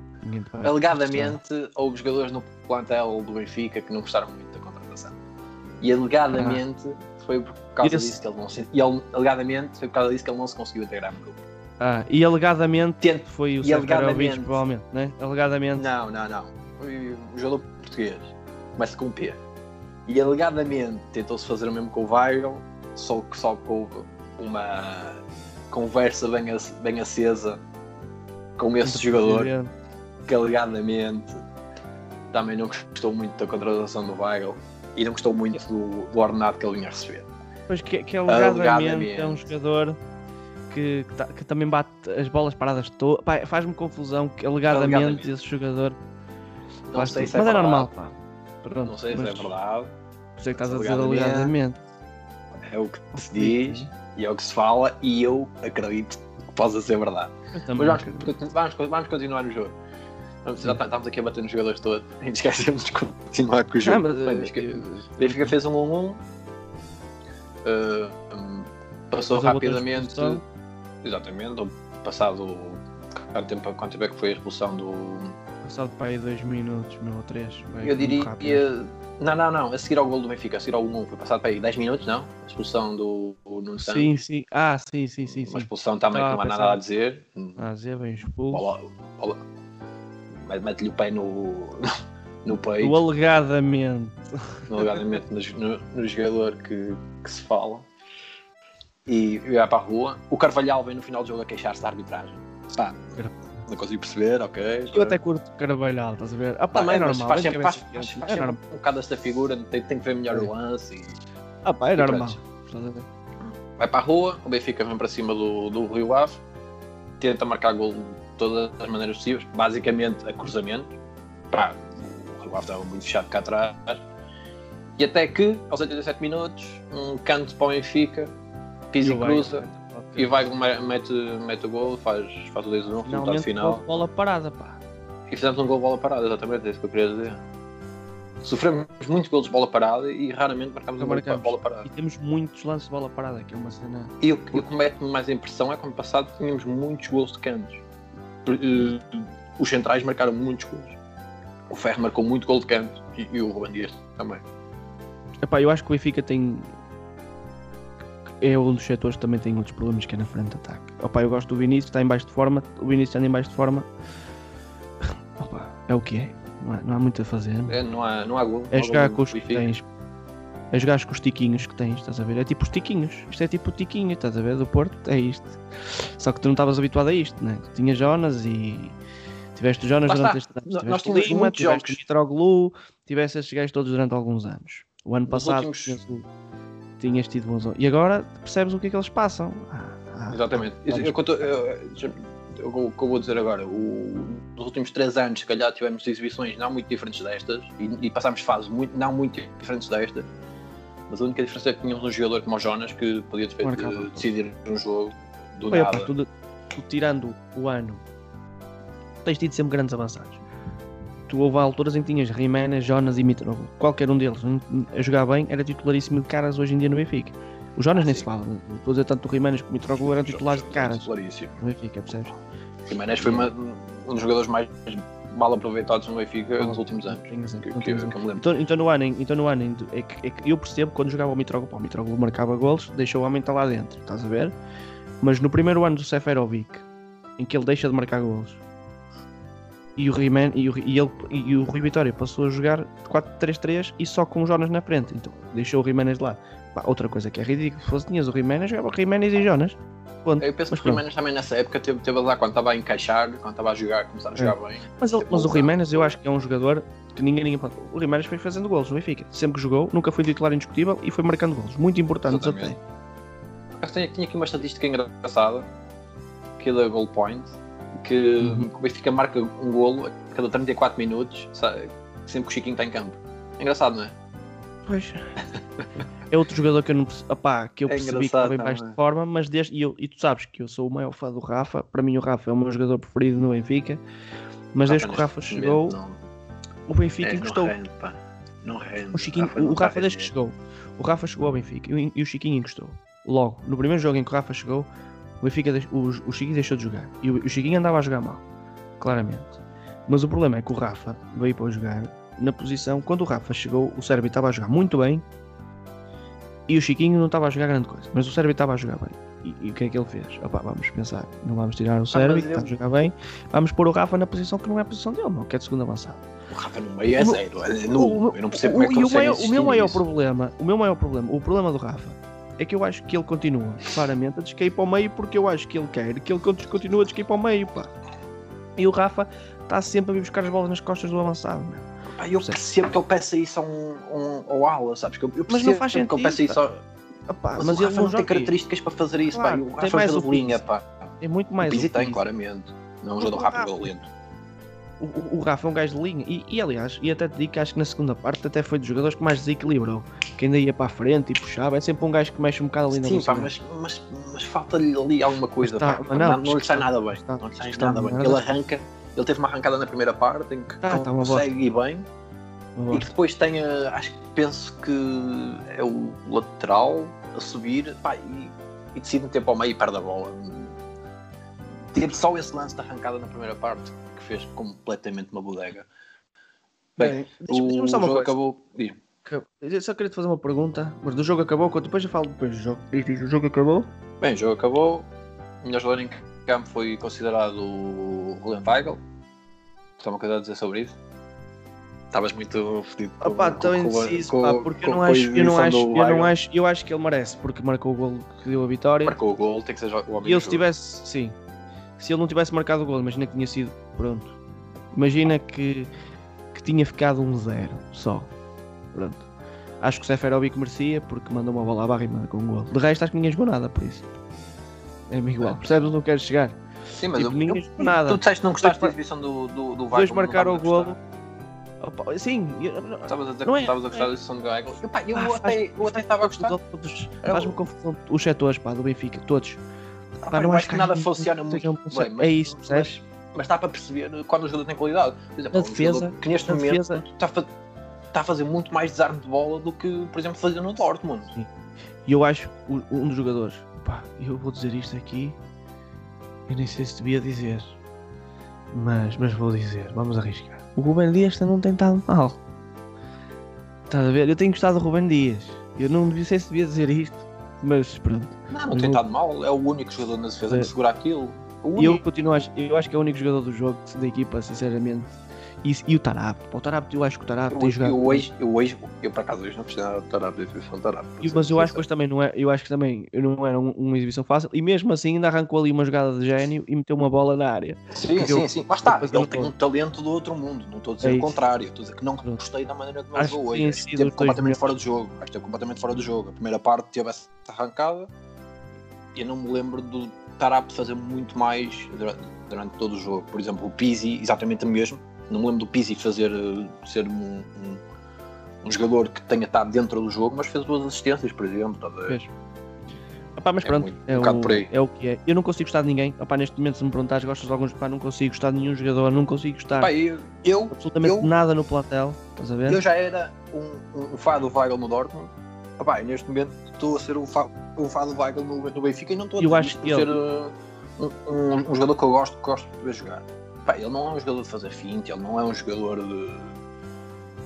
Speaker 1: Alegadamente, houve jogadores no plantel do Benfica que não gostaram muito da contratação. E alegadamente ah. foi por causa Esse... disso que ele não se. E ele, alegadamente foi por causa disso que ele não se conseguiu integrar no grupo.
Speaker 2: Ah, e alegadamente Tente... foi o Seferovic, provavelmente, né? Alegadamente.
Speaker 1: Não, não, não. Foi um jogador português. Começa com P. E alegadamente tentou-se fazer o mesmo com o Weigl, só que só houve uma conversa bem, bem acesa com esse jogador que alegadamente também não gostou muito da contratação do Weigl e não gostou muito do, do ordenado que ele vinha a receber.
Speaker 2: Pois que, que alegadamente, alegadamente é um jogador que, que, tá, que, também bate as bolas paradas todas. Faz-me confusão que alegadamente, alegadamente, esse jogador.
Speaker 1: Não sei se
Speaker 2: é mas
Speaker 1: é,
Speaker 2: normal, pá.
Speaker 1: Pronto, não sei se é verdade.
Speaker 2: Por isso é que estás a dizer alegadamente.
Speaker 1: É o que se diz e é o que se fala e eu acredito que possa ser verdade. Mas vamos, vamos, vamos continuar o jogo. Já tá, estamos aqui a bater nos jogadores todos. A gente esquecemos de continuar com o jogo. Ah, mas, Bem, Benfica fez um 1-1. Uh, um, passou mas rapidamente. Exatamente. Passado. Quanto tempo, quanto tempo é que foi a expulsão do.
Speaker 2: Passado para aí 2 minutos, meu, ou 3.
Speaker 1: Eu diria. Não, não, não. A seguir ao gol do Benfica, a seguir ao 1 foi passado para aí 10 minutos, não? A expulsão do Nuno Santos.
Speaker 2: Sim, sim. Ah, sim, sim, sim.
Speaker 1: Uma expulsão também que não há nada a dizer.
Speaker 2: Ah, Zé bem expulso.
Speaker 1: Bola, mete-lhe o pé no, no peito.
Speaker 2: O alegadamente.
Speaker 1: No, alegadamente no, no, jogador que, que se fala. E vai para a rua. O Carvalhal vem no final do jogo a queixar-se da arbitragem. Pá, não consigo perceber, ok.
Speaker 2: Eu até curto Carvalhal, estás a ver? Ah, pá, Também, é normal. Faz, sempre,
Speaker 1: faz, faz, faz é um bocado esta figura, tem, tem que ver melhor o lance. E,
Speaker 2: ah, pá, é normal.
Speaker 1: Vai para a rua, o Benfica vem para cima do, do Rio Ave, tenta marcar gol todas as maneiras possíveis, basicamente a cruzamento. Pá, o Rio Ave estava muito fechado cá atrás. E até que, aos 87 minutos, um canto para o Benfica, pisa e cruza. E vai, mete, mete o gol, faz, faz o 2-1, resultado final.
Speaker 2: bola parada, pá.
Speaker 1: E fizemos um gol de bola parada, exatamente, é isso que eu queria dizer. Sofremos muitos gols de bola parada e raramente marcamos um gol de bola parada.
Speaker 2: E temos muitos lances de bola parada, que é uma cena.
Speaker 1: E o que mete-me mais impressão é que no passado tínhamos muitos gols de cantos. Uh, os centrais marcaram muitos gols. O Ferro marcou muito gol de canto e, e o Ruben Dias também.
Speaker 2: Epá, eu acho que o Benfica tem. É um dos setores que também tem outros problemas que é na frente de ataque. Opa, eu gosto do Vinícius, está em baixo de forma. O Vinícius está em baixo de forma. Opa, é o que é. Não, há, não há muito a fazer.
Speaker 1: É, não há, não há gol.
Speaker 2: É jogar com os que tens a jogar com os tiquinhos que tens, estás a ver? É tipo os tiquinhos. Isto é tipo o tiquinho, estás a ver? Do Porto, é isto. Só que tu não estavas habituado a isto, né? Tu tinhas Jonas e. Tiveste Jonas Lá durante este ano. Nós tínhamos Lima, tiveste Nitroglu, tiveste estes gajos todos durante alguns anos. O ano Nos passado últimos... tinhas tido bons. E agora percebes o que é que eles passam. Ah,
Speaker 1: ah, Exatamente. Eu, eu, eu, o que eu vou dizer agora, o, nos últimos três anos, se calhar tivemos exibições não muito diferentes destas e, e passámos fases muito, não muito diferentes destas, mas a única diferença é que tínhamos um jogador como o Jonas que podia de, de, decidir um jogo do Olha, nada. Pá, tu,
Speaker 2: tu, tirando o ano, tens tido sempre grandes avançados. Tu houve alturas em que tinhas Rimena, Jonas e Mitroglou. Qualquer um deles a jogar bem era titularíssimo de caras hoje em dia no Benfica. O Jonas ah, nem se fala. Estou a dizer tanto o Jiménez como o Mitroglou eram titulares de caras. Titularíssimo. No Benfica, percebes?
Speaker 1: Jiménez foi uma, um dos jogadores mais mal aproveitados no Benfica nos últimos anos. Que, que, que,
Speaker 2: então, então, no ano, então no ano é que, é eu percebo quando jogava o Mitroglou, o Mitroglou marcava gols, deixou o homem estar lá dentro, estás a ver? Mas no primeiro ano do Seferovic, em que ele deixa de marcar gols, e o, Riemann, e, o, e, ele, e o Rui Vitória passou a jogar 4-3-3 e só com o Jonas na frente. Então deixou o Jiménez lá. Pá, outra coisa que é ridículo, se fosse tinhas o Jiménez, jogava o Jiménez e Jonas.
Speaker 1: Ponto. Eu penso mas que o Jiménez também nessa época teve, teve lá quando estava a encaixar, quando estava a jogar, começar a jogar é. bem.
Speaker 2: Mas, ele, mas o Jiménez eu acho que é um jogador que ninguém, ninguém. O Jiménez foi fazendo golos no Benfica. Sempre que jogou, nunca foi titular indiscutível e foi marcando golos. Muito importantes até.
Speaker 1: Tinha, tinha aqui uma estatística engraçada, que é da Goal Point, que uhum. o Benfica marca um golo a cada 34 minutos, sabe? sempre que o Chiquinho está em campo. É engraçado, não é?
Speaker 2: Pois. é outro jogador que eu não opá, que eu é percebi que estava em baixo de forma, mas desde, e, eu, e, tu sabes que eu sou o maior fã do Rafa, para mim o Rafa é o meu jogador preferido no Benfica, mas desde que o Rafa chegou, não. o Benfica é, encostou. Não rende, pá.
Speaker 1: Não rende.
Speaker 2: O, Chiquinho, Rafa, o Rafa desde que chegou, o Rafa chegou ao Benfica e, e o Chiquinho encostou. Logo, no primeiro jogo em que o Rafa chegou, o, Benfica, o, o Chiquinho deixou de jogar. E o, o Chiquinho andava a jogar mal, claramente. Mas o problema é que o Rafa veio para jogar na posição. Quando o Rafa chegou, o Sérvio estava a jogar muito bem e o Chiquinho não estava a jogar grande coisa, mas o Sérvio estava a jogar bem. E, e, o que é que ele fez? Opa, vamos pensar, não vamos tirar o Sérvio, que está a jogar bem, vamos pôr o Rafa na posição que não é a posição dele, não, que é de segundo avançado.
Speaker 1: O Rafa no meio é zero, é nulo. Eu não percebo como é que
Speaker 2: o, o meu maior problema, o meu maior problema, o problema do Rafa é que eu acho que ele continua claramente a descair para o meio porque eu acho que ele quer que ele continue a descair para o meio, pá. E o Rafa está sempre a vir buscar as bolas nas costas do avançado, meu.
Speaker 1: Pá, eu percebo que ele peça isso a um, um, ao ala, sabes? Que eu, eu
Speaker 2: mas não faz sentido,
Speaker 1: que ele peça isso ao... Opa, mas, mas ele não tem características para fazer isso, claro, pá. O Rafa é um jogador de linha, pá.
Speaker 2: É muito mais.
Speaker 1: O Pizzi tem, claramente. Não é um jogador rápido ou lento.
Speaker 2: O, o, Rafa é um gajo de linha e, e, aliás, e até te digo que acho que na segunda parte até foi dos jogadores que mais desequilibrou. Que ainda ia para a frente e puxava. É sempre um gajo que mexe um bocado ali na
Speaker 1: Sim, pá, mas, mas, mas falta-lhe ali alguma coisa. Tá, pá, não, não, lhe sai nada bem. Está, não lhe sai nada bem. Ele arranca, ele teve uma arrancada na primeira parte em que ah, tá consegue ir bem e que depois tenha, acho que penso que é o lateral a subir pá, e, e decide meter para o meio e perde a bola. Teve só esse lance de arrancada na primeira parte fez completamente uma bodega. Bem, Bem o jogo coisa. acabou.
Speaker 2: Eu só queria te fazer uma pergunta, mas do jogo acabou, quando depois eu falo depois do jogo. o jogo acabou?
Speaker 1: Bem, o jogo acabou. O melhor jogador em campo foi considerado o Julian Weigl. Tem uma coisa a dizer sobre isso? Estavas muito fedido com,
Speaker 2: Opa, com, indeciso, com, pá, porque eu não acho, eu não acho, eu não acho, eu acho que ele merece, porque marcou o gol que deu a vitória.
Speaker 1: Marcou o gol, tem que ser o homem.
Speaker 2: E ele se tivesse, sim, se ele não tivesse marcado o gol, imagina que tinha sido, pronto. Imagina que, que tinha ficado um zero só. Pronto. Acho que o Seferovic merecia porque mandou uma bola à barra e marcou um gol. De resto acho que ninguém jogou nada por isso. É-me igual. É. Percebes onde eu quero chegar?
Speaker 1: Sim, mas tipo, eu, ninguém eu, nada. Tu disseste que não gostaste da exibição do, do, do
Speaker 2: Dois marcaram o golo. Opa, sim,
Speaker 1: estavas a dizer que é, estavas a gostar é, desse do Geiger. Eu, eu, ah, até, eu até estava a gostar.
Speaker 2: Faz-me confusão os setores pá, do Benfica, todos.
Speaker 1: Ah, pá, não acho que nada funciona muito
Speaker 2: bem. Mas, é isso, percebes?
Speaker 1: Mas, mas dá para perceber quando o jogador tem qualidade. Por exemplo,
Speaker 2: na defesa,
Speaker 1: que neste momento defesa. Está, a, está a fazer muito mais desarme de bola do que, por exemplo, fazia no Dortmund. Sim.
Speaker 2: E eu acho um dos jogadores, pá, eu vou dizer isto aqui, eu nem sei se devia dizer, mas, mas vou dizer, vamos arriscar o Ruben Dias não tem estado mal. Estás a ver? Eu tenho gostado do Ruben Dias. Eu não sei se devia dizer isto, mas pronto.
Speaker 1: Não, não tem estado mal. É o único jogador na defesa é. que segura aquilo.
Speaker 2: E eu continuo a, eu acho que é o único jogador do jogo da equipa, sinceramente. E, e o Tarap, o Tarap, eu acho que o Tarap tem jogado.
Speaker 1: Eu hoje, eu hoje, eu por acaso hoje não gostei nada do Tarap, da exibição do Tarap.
Speaker 2: Mas eu acho que hoje também não é, eu acho que também não era uma exibição fácil e mesmo assim ainda arrancou ali uma jogada de gênio e meteu uma bola na área.
Speaker 1: Sim, sim, sim, mas está, ele tem um talento do outro mundo, não estou a dizer é o contrário, estou a dizer que não gostei da maneira como ele jogou hoje. Acho que esteve completamente fora do jogo, acho que esteve completamente fora do jogo. A primeira parte teve essa arrancada e eu não me lembro do a fazer muito mais durante, durante todo o jogo. Por exemplo, o Pizzi, exatamente o mesmo. Não me lembro do Pizzi fazer uh, ser um, um, um jogador que tenha estado dentro do jogo, mas fez duas assistências, por exemplo. Tá a ver?
Speaker 2: Fez. Opá, mas
Speaker 1: É
Speaker 2: pronto,
Speaker 1: muito-
Speaker 2: é,
Speaker 1: um
Speaker 2: o, é o que é. Eu não consigo gostar de ninguém. Opá, neste momento, se me perguntares, gostas de alguns. Opá, não consigo gostar de nenhum jogador, não consigo gostar
Speaker 1: Pá, eu, eu,
Speaker 2: absolutamente
Speaker 1: eu-
Speaker 2: nada no platel. Estás a ver?
Speaker 1: eu já era um, um, um fã do Weigl no Dortmund. Opá, e neste momento estou a ser um fã, um fã do Weigl no, no Benfica e não estou a
Speaker 2: Eu acho ele-
Speaker 1: ser uh, um, um- um jogador que eu gosto, que gosto de ver jogar. Pá, ele não é um jogador de fazer finte, ele não é um jogador de,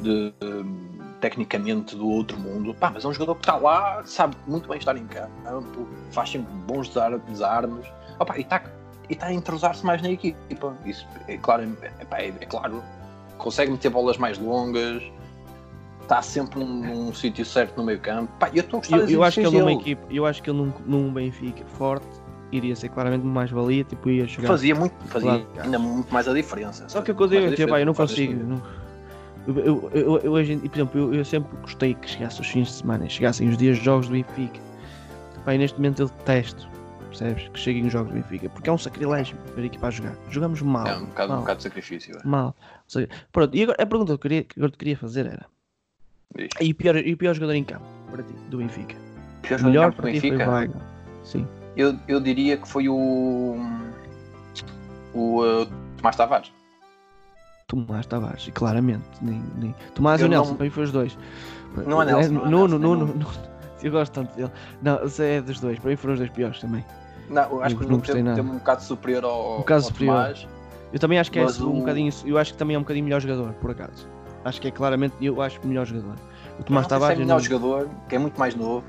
Speaker 1: de, um, tecnicamente do outro mundo, Pá, mas é um jogador que está lá, sabe muito bem estar em campo, faz sempre bons desar- desarmes Opá, e está e tá a entrosar-se mais na equipa. Isso é claro, é, é- é claro, consegue meter bolas mais longas, está sempre num, num sítio certo no meio campo. Pá, eu estou a gostar
Speaker 2: Eu, eu acho que ele numa
Speaker 1: dele.
Speaker 2: equipe, eu acho que ele num, num Benfica forte iria ser claramente mais valia, tipo, ia chegar.
Speaker 1: Fazia, muito, fazia
Speaker 2: Claro.
Speaker 1: ainda muito mais a diferença.
Speaker 2: Só que eu consigo,
Speaker 1: Mais a
Speaker 2: tipo, eu não consigo. não- Eu, eu, eu, hoje, por exemplo, eu, eu sempre gostei que chegasse os fins de semana, chegassem os dias de jogos do Benfica. E neste momento eu detesto, percebes? Que cheguem os jogos do Benfica, porque é um sacrilégio ver a equipa a jogar. Jogamos mal.
Speaker 1: É um bocado, um
Speaker 2: mal,
Speaker 1: bocado de sacrifício. é.
Speaker 2: mal. Seja, pronto, e agora a pergunta que eu queria, que eu te queria fazer era:
Speaker 1: Diz.
Speaker 2: e o pior, e pior jogador em campo para ti, do Benfica?
Speaker 1: Pior
Speaker 2: O
Speaker 1: jogador em
Speaker 2: melhor para ti foi
Speaker 1: Benfica?
Speaker 2: Weigl. Sim.
Speaker 1: Eu, eu diria que foi o. O uh, Tomás Tavares.
Speaker 2: Tomás Tavares, claramente. Nem, nem... Tomás
Speaker 1: Eu
Speaker 2: e o Nelson,
Speaker 1: não-
Speaker 2: para mim foi os dois.
Speaker 1: Não é Nelson, não é
Speaker 2: Nuno,
Speaker 1: Nelson,
Speaker 2: Nuno,
Speaker 1: é
Speaker 2: Nuno. Eu gosto tanto dele. Não, é dos dois. Para mim foram os dois piores também.
Speaker 1: Não, acho que
Speaker 2: gostei
Speaker 1: teve,
Speaker 2: nada.
Speaker 1: teve um bocado superior ao,
Speaker 2: Um bocado
Speaker 1: ao
Speaker 2: superior.
Speaker 1: Tomás.
Speaker 2: Eu também acho que é um
Speaker 1: o-
Speaker 2: bocadinho. Eu acho que também é um bocadinho melhor jogador, por acaso. Acho que é claramente. Eu acho que o melhor jogador. O Tomás Tavares.
Speaker 1: é melhor
Speaker 2: não-
Speaker 1: jogador, que é muito mais novo.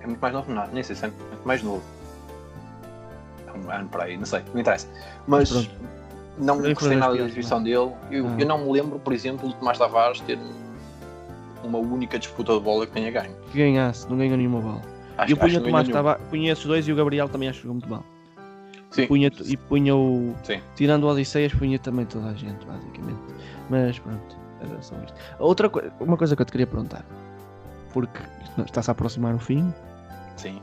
Speaker 1: É muito mais novo, não, nem sei se é muito mais novo. É um ano para aí, não sei, não interessa. Mas
Speaker 2: Mas
Speaker 1: não gostei nada da
Speaker 2: piores,
Speaker 1: exibição dele. Eu,
Speaker 2: Ah.
Speaker 1: eu não me lembro, por exemplo, de Tomás Tavares ter um- uma única disputa de bola que tenha ganho.
Speaker 2: Que ganhasse, não ganhou nenhuma bola.
Speaker 1: Acho,
Speaker 2: E eu punha Tomás. Tavares. Punha esses dois e o Gabriel também acho que jogou muito mal.
Speaker 1: Sim.
Speaker 2: Punha, e punha o.
Speaker 1: Sim.
Speaker 2: Tirando o Odisseias, punha também toda a gente, basicamente. Mas pronto, era só isto. Outra coisa, uma coisa que eu te queria perguntar, porque está-se a aproximar o fim,
Speaker 1: Sim.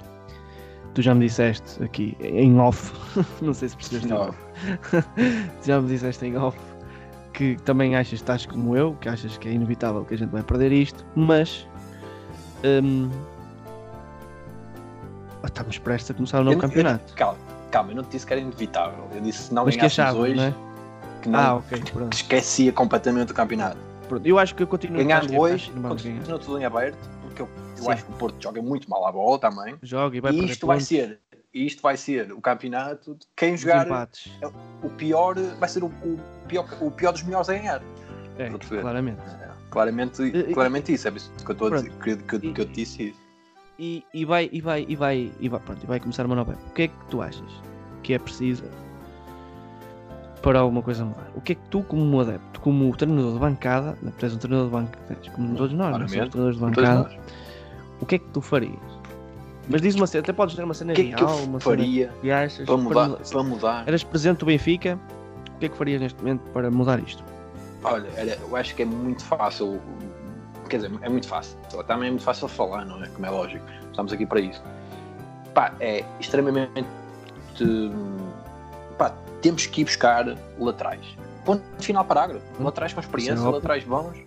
Speaker 2: Tu já me disseste aqui em off, não sei se percebeste
Speaker 1: Não.
Speaker 2: off, tu já me disseste em off que também achas, estás como eu, que achas que é inevitável que a gente vai perder isto, mas hum, estamos prestes a começar o novo
Speaker 1: Eu não- eu-
Speaker 2: campeonato.
Speaker 1: Calma, calma, eu não te disse que era inevitável. Eu disse se não
Speaker 2: Mas que achavas,
Speaker 1: hoje,
Speaker 2: não é?
Speaker 1: que não
Speaker 2: Ah, ok, pronto.
Speaker 1: que esquecia completamente o campeonato.
Speaker 2: Pronto, Eu acho que eu continuo
Speaker 1: Ganhando hoje, continua tudo em aberto, porque eu, eu acho que o Porto joga muito mal à bola também.
Speaker 2: Joga e vai
Speaker 1: e isto vai
Speaker 2: pontos,
Speaker 1: ser, isto vai ser o campeonato de quem
Speaker 2: os
Speaker 1: jogar
Speaker 2: empates.
Speaker 1: o pior, vai ser o, o pior, o pior dos melhores a ganhar.
Speaker 2: É,
Speaker 1: a perceber.
Speaker 2: claramente.
Speaker 1: Claramente,
Speaker 2: E-
Speaker 1: claramente isso, é isso que eu estou a dizer, que, que,
Speaker 2: E-
Speaker 1: que eu te disse isso.
Speaker 2: E, e vai, e vai, e vai, e vai, pronto, e vai começar uma nova época. O que é que tu achas que é preciso para alguma coisa mudar? O que é que tu, como um adepto, como treinador de bancada, não tu és um treinador de bancada, como todos nós, não somos
Speaker 1: Claramente.
Speaker 2: treinadores de
Speaker 1: Todos
Speaker 2: bancada,
Speaker 1: nós.
Speaker 2: o que é que tu farias? Mas diz uma cena, até podes ter uma cena
Speaker 1: O que é que
Speaker 2: real,
Speaker 1: eu
Speaker 2: uma cena
Speaker 1: faria
Speaker 2: que achas
Speaker 1: para mudar?
Speaker 2: mudar-
Speaker 1: Para mudar?
Speaker 2: Eras presidente do Benfica, o que é que farias neste momento para mudar isto?
Speaker 1: Olha, era- eu acho que é muito fácil. Quer dizer, é muito fácil. Também é muito fácil falar, não é? Como é lógico. Estamos aqui para isso. Pá, é extremamente. Temos que ir buscar laterais. Ponto final parágrafo.
Speaker 2: Hum.
Speaker 1: Laterais com experiência,
Speaker 2: é óbvio.
Speaker 1: laterais bons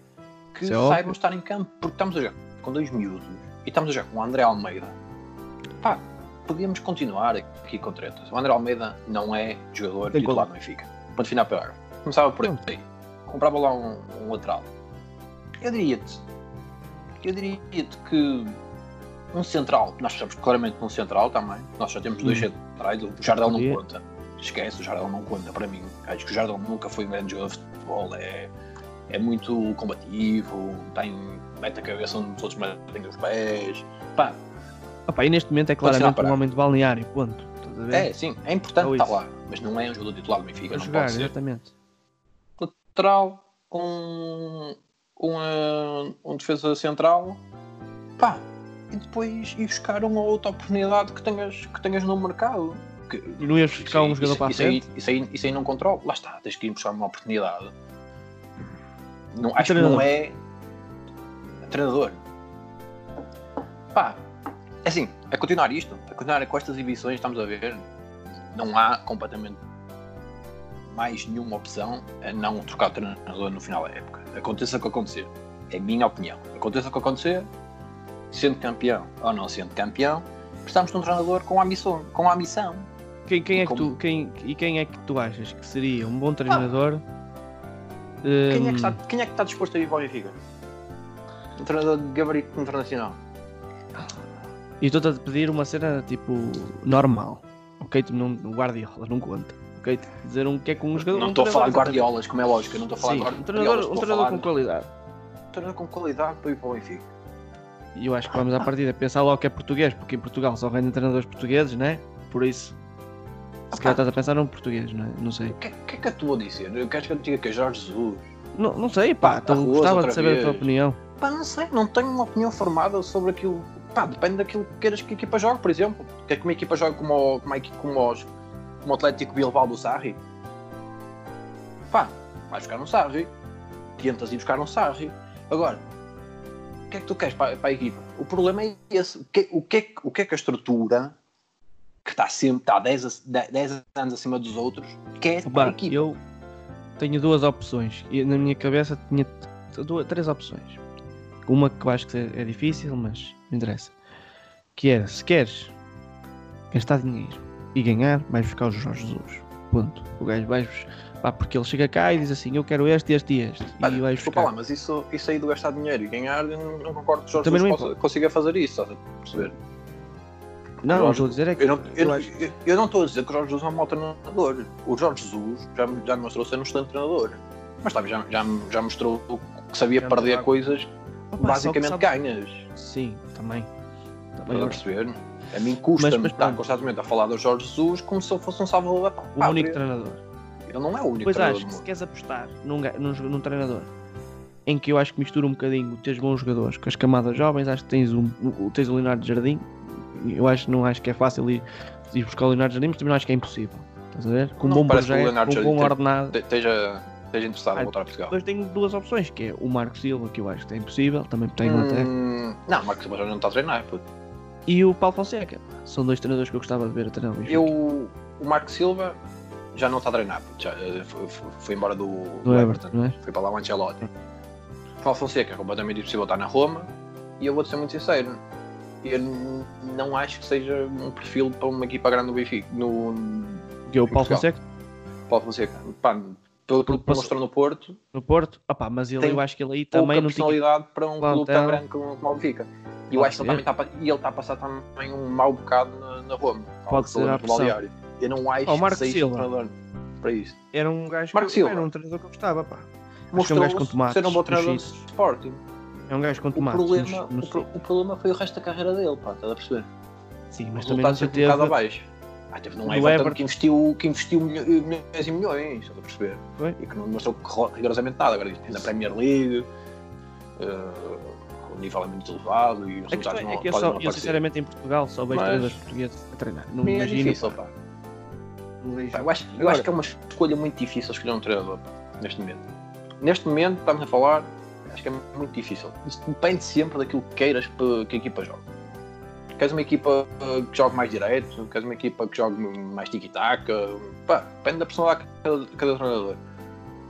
Speaker 1: que
Speaker 2: é
Speaker 1: saibam estar em campo. Porque estamos a jogar com dois miúdos e estamos a jogar com o André Almeida. Pá, podíamos continuar aqui com tretas. O André Almeida não é jogador
Speaker 2: Tem
Speaker 1: titular no Benfica. Ponto final parágrafo. Começava por aí. Comprava lá um, um lateral. Eu diria-te. Eu diria-te que um central, nós estamos claramente num central também. Nós já temos dois
Speaker 2: Hum.
Speaker 1: centrais, o Jardel não conta. Esquece, o Jardel não conta para mim. Acho que o Jardel nunca foi um grande jogador de futebol. É, é muito combativo, tem, mete a cabeça onde os outros metem os pés. Pá,
Speaker 2: Opa, e neste momento é claramente um homem de balneário, ponto.
Speaker 1: É, sim, é importante estar lá, mas não é um jogador titular do Benfica, não
Speaker 2: jogar,
Speaker 1: pode ser.
Speaker 2: exatamente.
Speaker 1: lateral, um, um, um defesa central, pá, e depois ir buscar uma outra oportunidade que tenhas, que tenhas no mercado. Que,
Speaker 2: não ias buscar um
Speaker 1: isso-
Speaker 2: jogador
Speaker 1: isso-
Speaker 2: para a frente?
Speaker 1: isso, aí, isso aí não controlo. Lá está, tens que ir buscar uma oportunidade. Não, acho que não é treinador. Pá, é assim, é continuar isto, é continuar com estas exibições, estamos a ver. não há completamente mais nenhuma opção a não trocar o treinador no final da época. Aconteça o que acontecer. É a minha opinião. Aconteça o que acontecer, sendo campeão ou não sendo campeão, precisamos de um treinador com a missão. Com a missão.
Speaker 2: Quem, quem
Speaker 1: E
Speaker 2: é que tu, quem, e quem é que tu achas que seria um bom treinador?
Speaker 1: Quem, é que
Speaker 2: Hum,
Speaker 1: está, quem é que está disposto a ir para o Benfica? Um treinador de gabarito internacional.
Speaker 2: E estou-te a pedir uma cena tipo normal. Ok, tu não, Guardiola não conta. Ok, dizer um que é com um jogador.
Speaker 1: Não
Speaker 2: um
Speaker 1: estou a falar de. Guardiolas, como é lógico. Eu não estou a falar
Speaker 2: Sim,
Speaker 1: de
Speaker 2: um treinador, um treinador com
Speaker 1: de-
Speaker 2: qualidade.
Speaker 1: um treinador com qualidade para ir para o Benfica.
Speaker 2: E eu acho que vamos à partida pensar logo que é português, porque em Portugal só rendem treinadores portugueses, né? Por isso, se calhar estás a pensar num português, não é? Não sei.
Speaker 1: O que, que é que eu te vou dizer? Queres que eu diga que é Jorge Jesus?
Speaker 2: Não, não sei, pá, então
Speaker 1: arroz
Speaker 2: gostava de saber a tua
Speaker 1: vez.
Speaker 2: opinião.
Speaker 1: Pá, não sei, não tenho uma opinião formada sobre aquilo. Pá, depende daquilo que queiras que a equipa jogue, por exemplo. Quer que uma equipa jogue como, o- como, a como, os, como o Atlético Bilbao do Sarri? Pá, vais buscar um Sarri. Tentas ir buscar um Sarri. Agora, o que é que tu queres para, para a equipa? O problema é esse. O que, o, que é, o que é que a estrutura, que está sempre está 10, a- 10 anos acima dos outros, quer para a equipa?
Speaker 2: eu tenho duas opções e na minha cabeça tinha duas, três opções. Uma que eu acho que é difícil, mas não interessa. Que era, se queres gastar dinheiro e ganhar, vais buscar o Jorge Jesus. Ponto. O gajo vais pá, porque ele chega cá e diz assim, eu quero este, este e este.
Speaker 1: Pá,
Speaker 2: e vais
Speaker 1: desculpa
Speaker 2: buscar.
Speaker 1: lá, mas isso, isso aí do gastar dinheiro e ganhar, eu não, não concordo que o Jorge
Speaker 2: Também
Speaker 1: Jesus possa- consiga fazer isso, estás a perceber?
Speaker 2: Não,
Speaker 1: Jorge-
Speaker 2: o estou a dizer é que
Speaker 1: Eu não, eu,
Speaker 2: eu acho-
Speaker 1: eu- eu não estou a dizer que o Jorge Jesus é um mau treinador. O Jorge Jesus já, já demonstrou ser um excelente treinador. Mas sabe, já, já, já mostrou que sabia
Speaker 2: Já
Speaker 1: perder
Speaker 2: mostrou-
Speaker 1: coisas
Speaker 2: Opa,
Speaker 1: basicamente
Speaker 2: sabe-
Speaker 1: ganhas.
Speaker 2: Sim, também.
Speaker 1: Estás
Speaker 2: também
Speaker 1: a perceber? A mim custa-me estar constantemente a falar do Jorge Jesus como se ele fosse um salvador da
Speaker 2: o
Speaker 1: pátria.
Speaker 2: único treinador.
Speaker 1: Ele não é o único
Speaker 2: Pois
Speaker 1: treinador
Speaker 2: acho
Speaker 1: do
Speaker 2: que se queres apostar num, num, num treinador em que eu acho que mistura um bocadinho teres bons jogadores com as camadas jovens, acho que tens um, o- tens o Leonardo Jardim. Eu acho, não acho que é fácil ir, ir buscar o Leonardo Jardim, mas também não acho que é impossível. Estás a ver? Com um bom
Speaker 1: o
Speaker 2: projeto, com um bom
Speaker 1: tem-
Speaker 2: ordenado.
Speaker 1: Te- Esteja, esteja interessado
Speaker 2: Ah,
Speaker 1: em voltar a Portugal.
Speaker 2: Depois tenho duas opções, que é o Marco Silva, que eu acho que é impossível, também tem até,
Speaker 1: Hum, não, Marcos Silva já não está a treinar. puto.
Speaker 2: e o Paulo Fonseca. São dois treinadores que eu gostava de ver a treinar o.
Speaker 1: Eu, o Marco Silva já não está a treinar, puto, já, eh, foi, foi- embora do,
Speaker 2: do Everton, não é?
Speaker 1: Foi para lá o Ancelotti. Paulo Fonseca é completamente impossível estar na Roma e eu vou-te ser muito sincero. Eu não acho que seja um perfil para uma equipa grande do Benfica. No
Speaker 2: Que é o Paulo. Fonseca
Speaker 1: Paulo Fonseca. Pá, pelo que mostrou no Porto,
Speaker 2: no Porto. Opá, mas ele,
Speaker 1: Tem
Speaker 2: eu acho que ele aí também não tinha.
Speaker 1: personalidade para um clube tão
Speaker 2: plantel.
Speaker 1: grande como, o Benfica. E eu acho que ele está, ele está a passar também um mau bocado na, na Roma.
Speaker 2: Pode ser a
Speaker 1: no balneário. Eu não acho
Speaker 2: Oh,
Speaker 1: que seja um treinador para isso.
Speaker 2: Era um gajo
Speaker 1: Marco
Speaker 2: que
Speaker 1: Silva.
Speaker 2: era um treinador que eu gostava, pá. que é um
Speaker 1: ser um bom
Speaker 2: no
Speaker 1: treinador de. Sporting.
Speaker 2: É um gajo com
Speaker 1: O
Speaker 2: tomates.
Speaker 1: problema, o, pro- o problema foi o resto da carreira dele, pá, estás a perceber?
Speaker 2: Sim, mas também
Speaker 1: resultados
Speaker 2: nunca
Speaker 1: sempre um bocado
Speaker 2: teve.
Speaker 1: abaixo. Ah, teve num Everton,
Speaker 2: Everton.
Speaker 1: que investiu, que investiu milho- milhões e milhões, estás a perceber?
Speaker 2: Foi.
Speaker 1: E que não mostrou ro- rigorosamente nada. Agora, na Premier League, eh, o nível é muito elevado e os
Speaker 2: questão
Speaker 1: resultados
Speaker 2: é
Speaker 1: não
Speaker 2: que eu, só,
Speaker 1: não
Speaker 2: eu sinceramente em Portugal só vejo
Speaker 1: Mas-
Speaker 2: treinadores portugueses a treinar. Não
Speaker 1: é
Speaker 2: imagino.
Speaker 1: difícil,
Speaker 2: pá.
Speaker 1: pá.
Speaker 2: Não
Speaker 1: Eu acho, eu
Speaker 2: Agora-
Speaker 1: acho que é uma escolha muito difícil escolher um treinador pá, neste momento. Neste momento, estamos a falar, acho que é muito difícil. Isso depende sempre daquilo que queiras que a equipa jogue. Queres uma equipa uh, que jogue mais direito? Queres uma equipa que jogue mais tiki-taka? Pá, depende da personalidade de cada, treinador.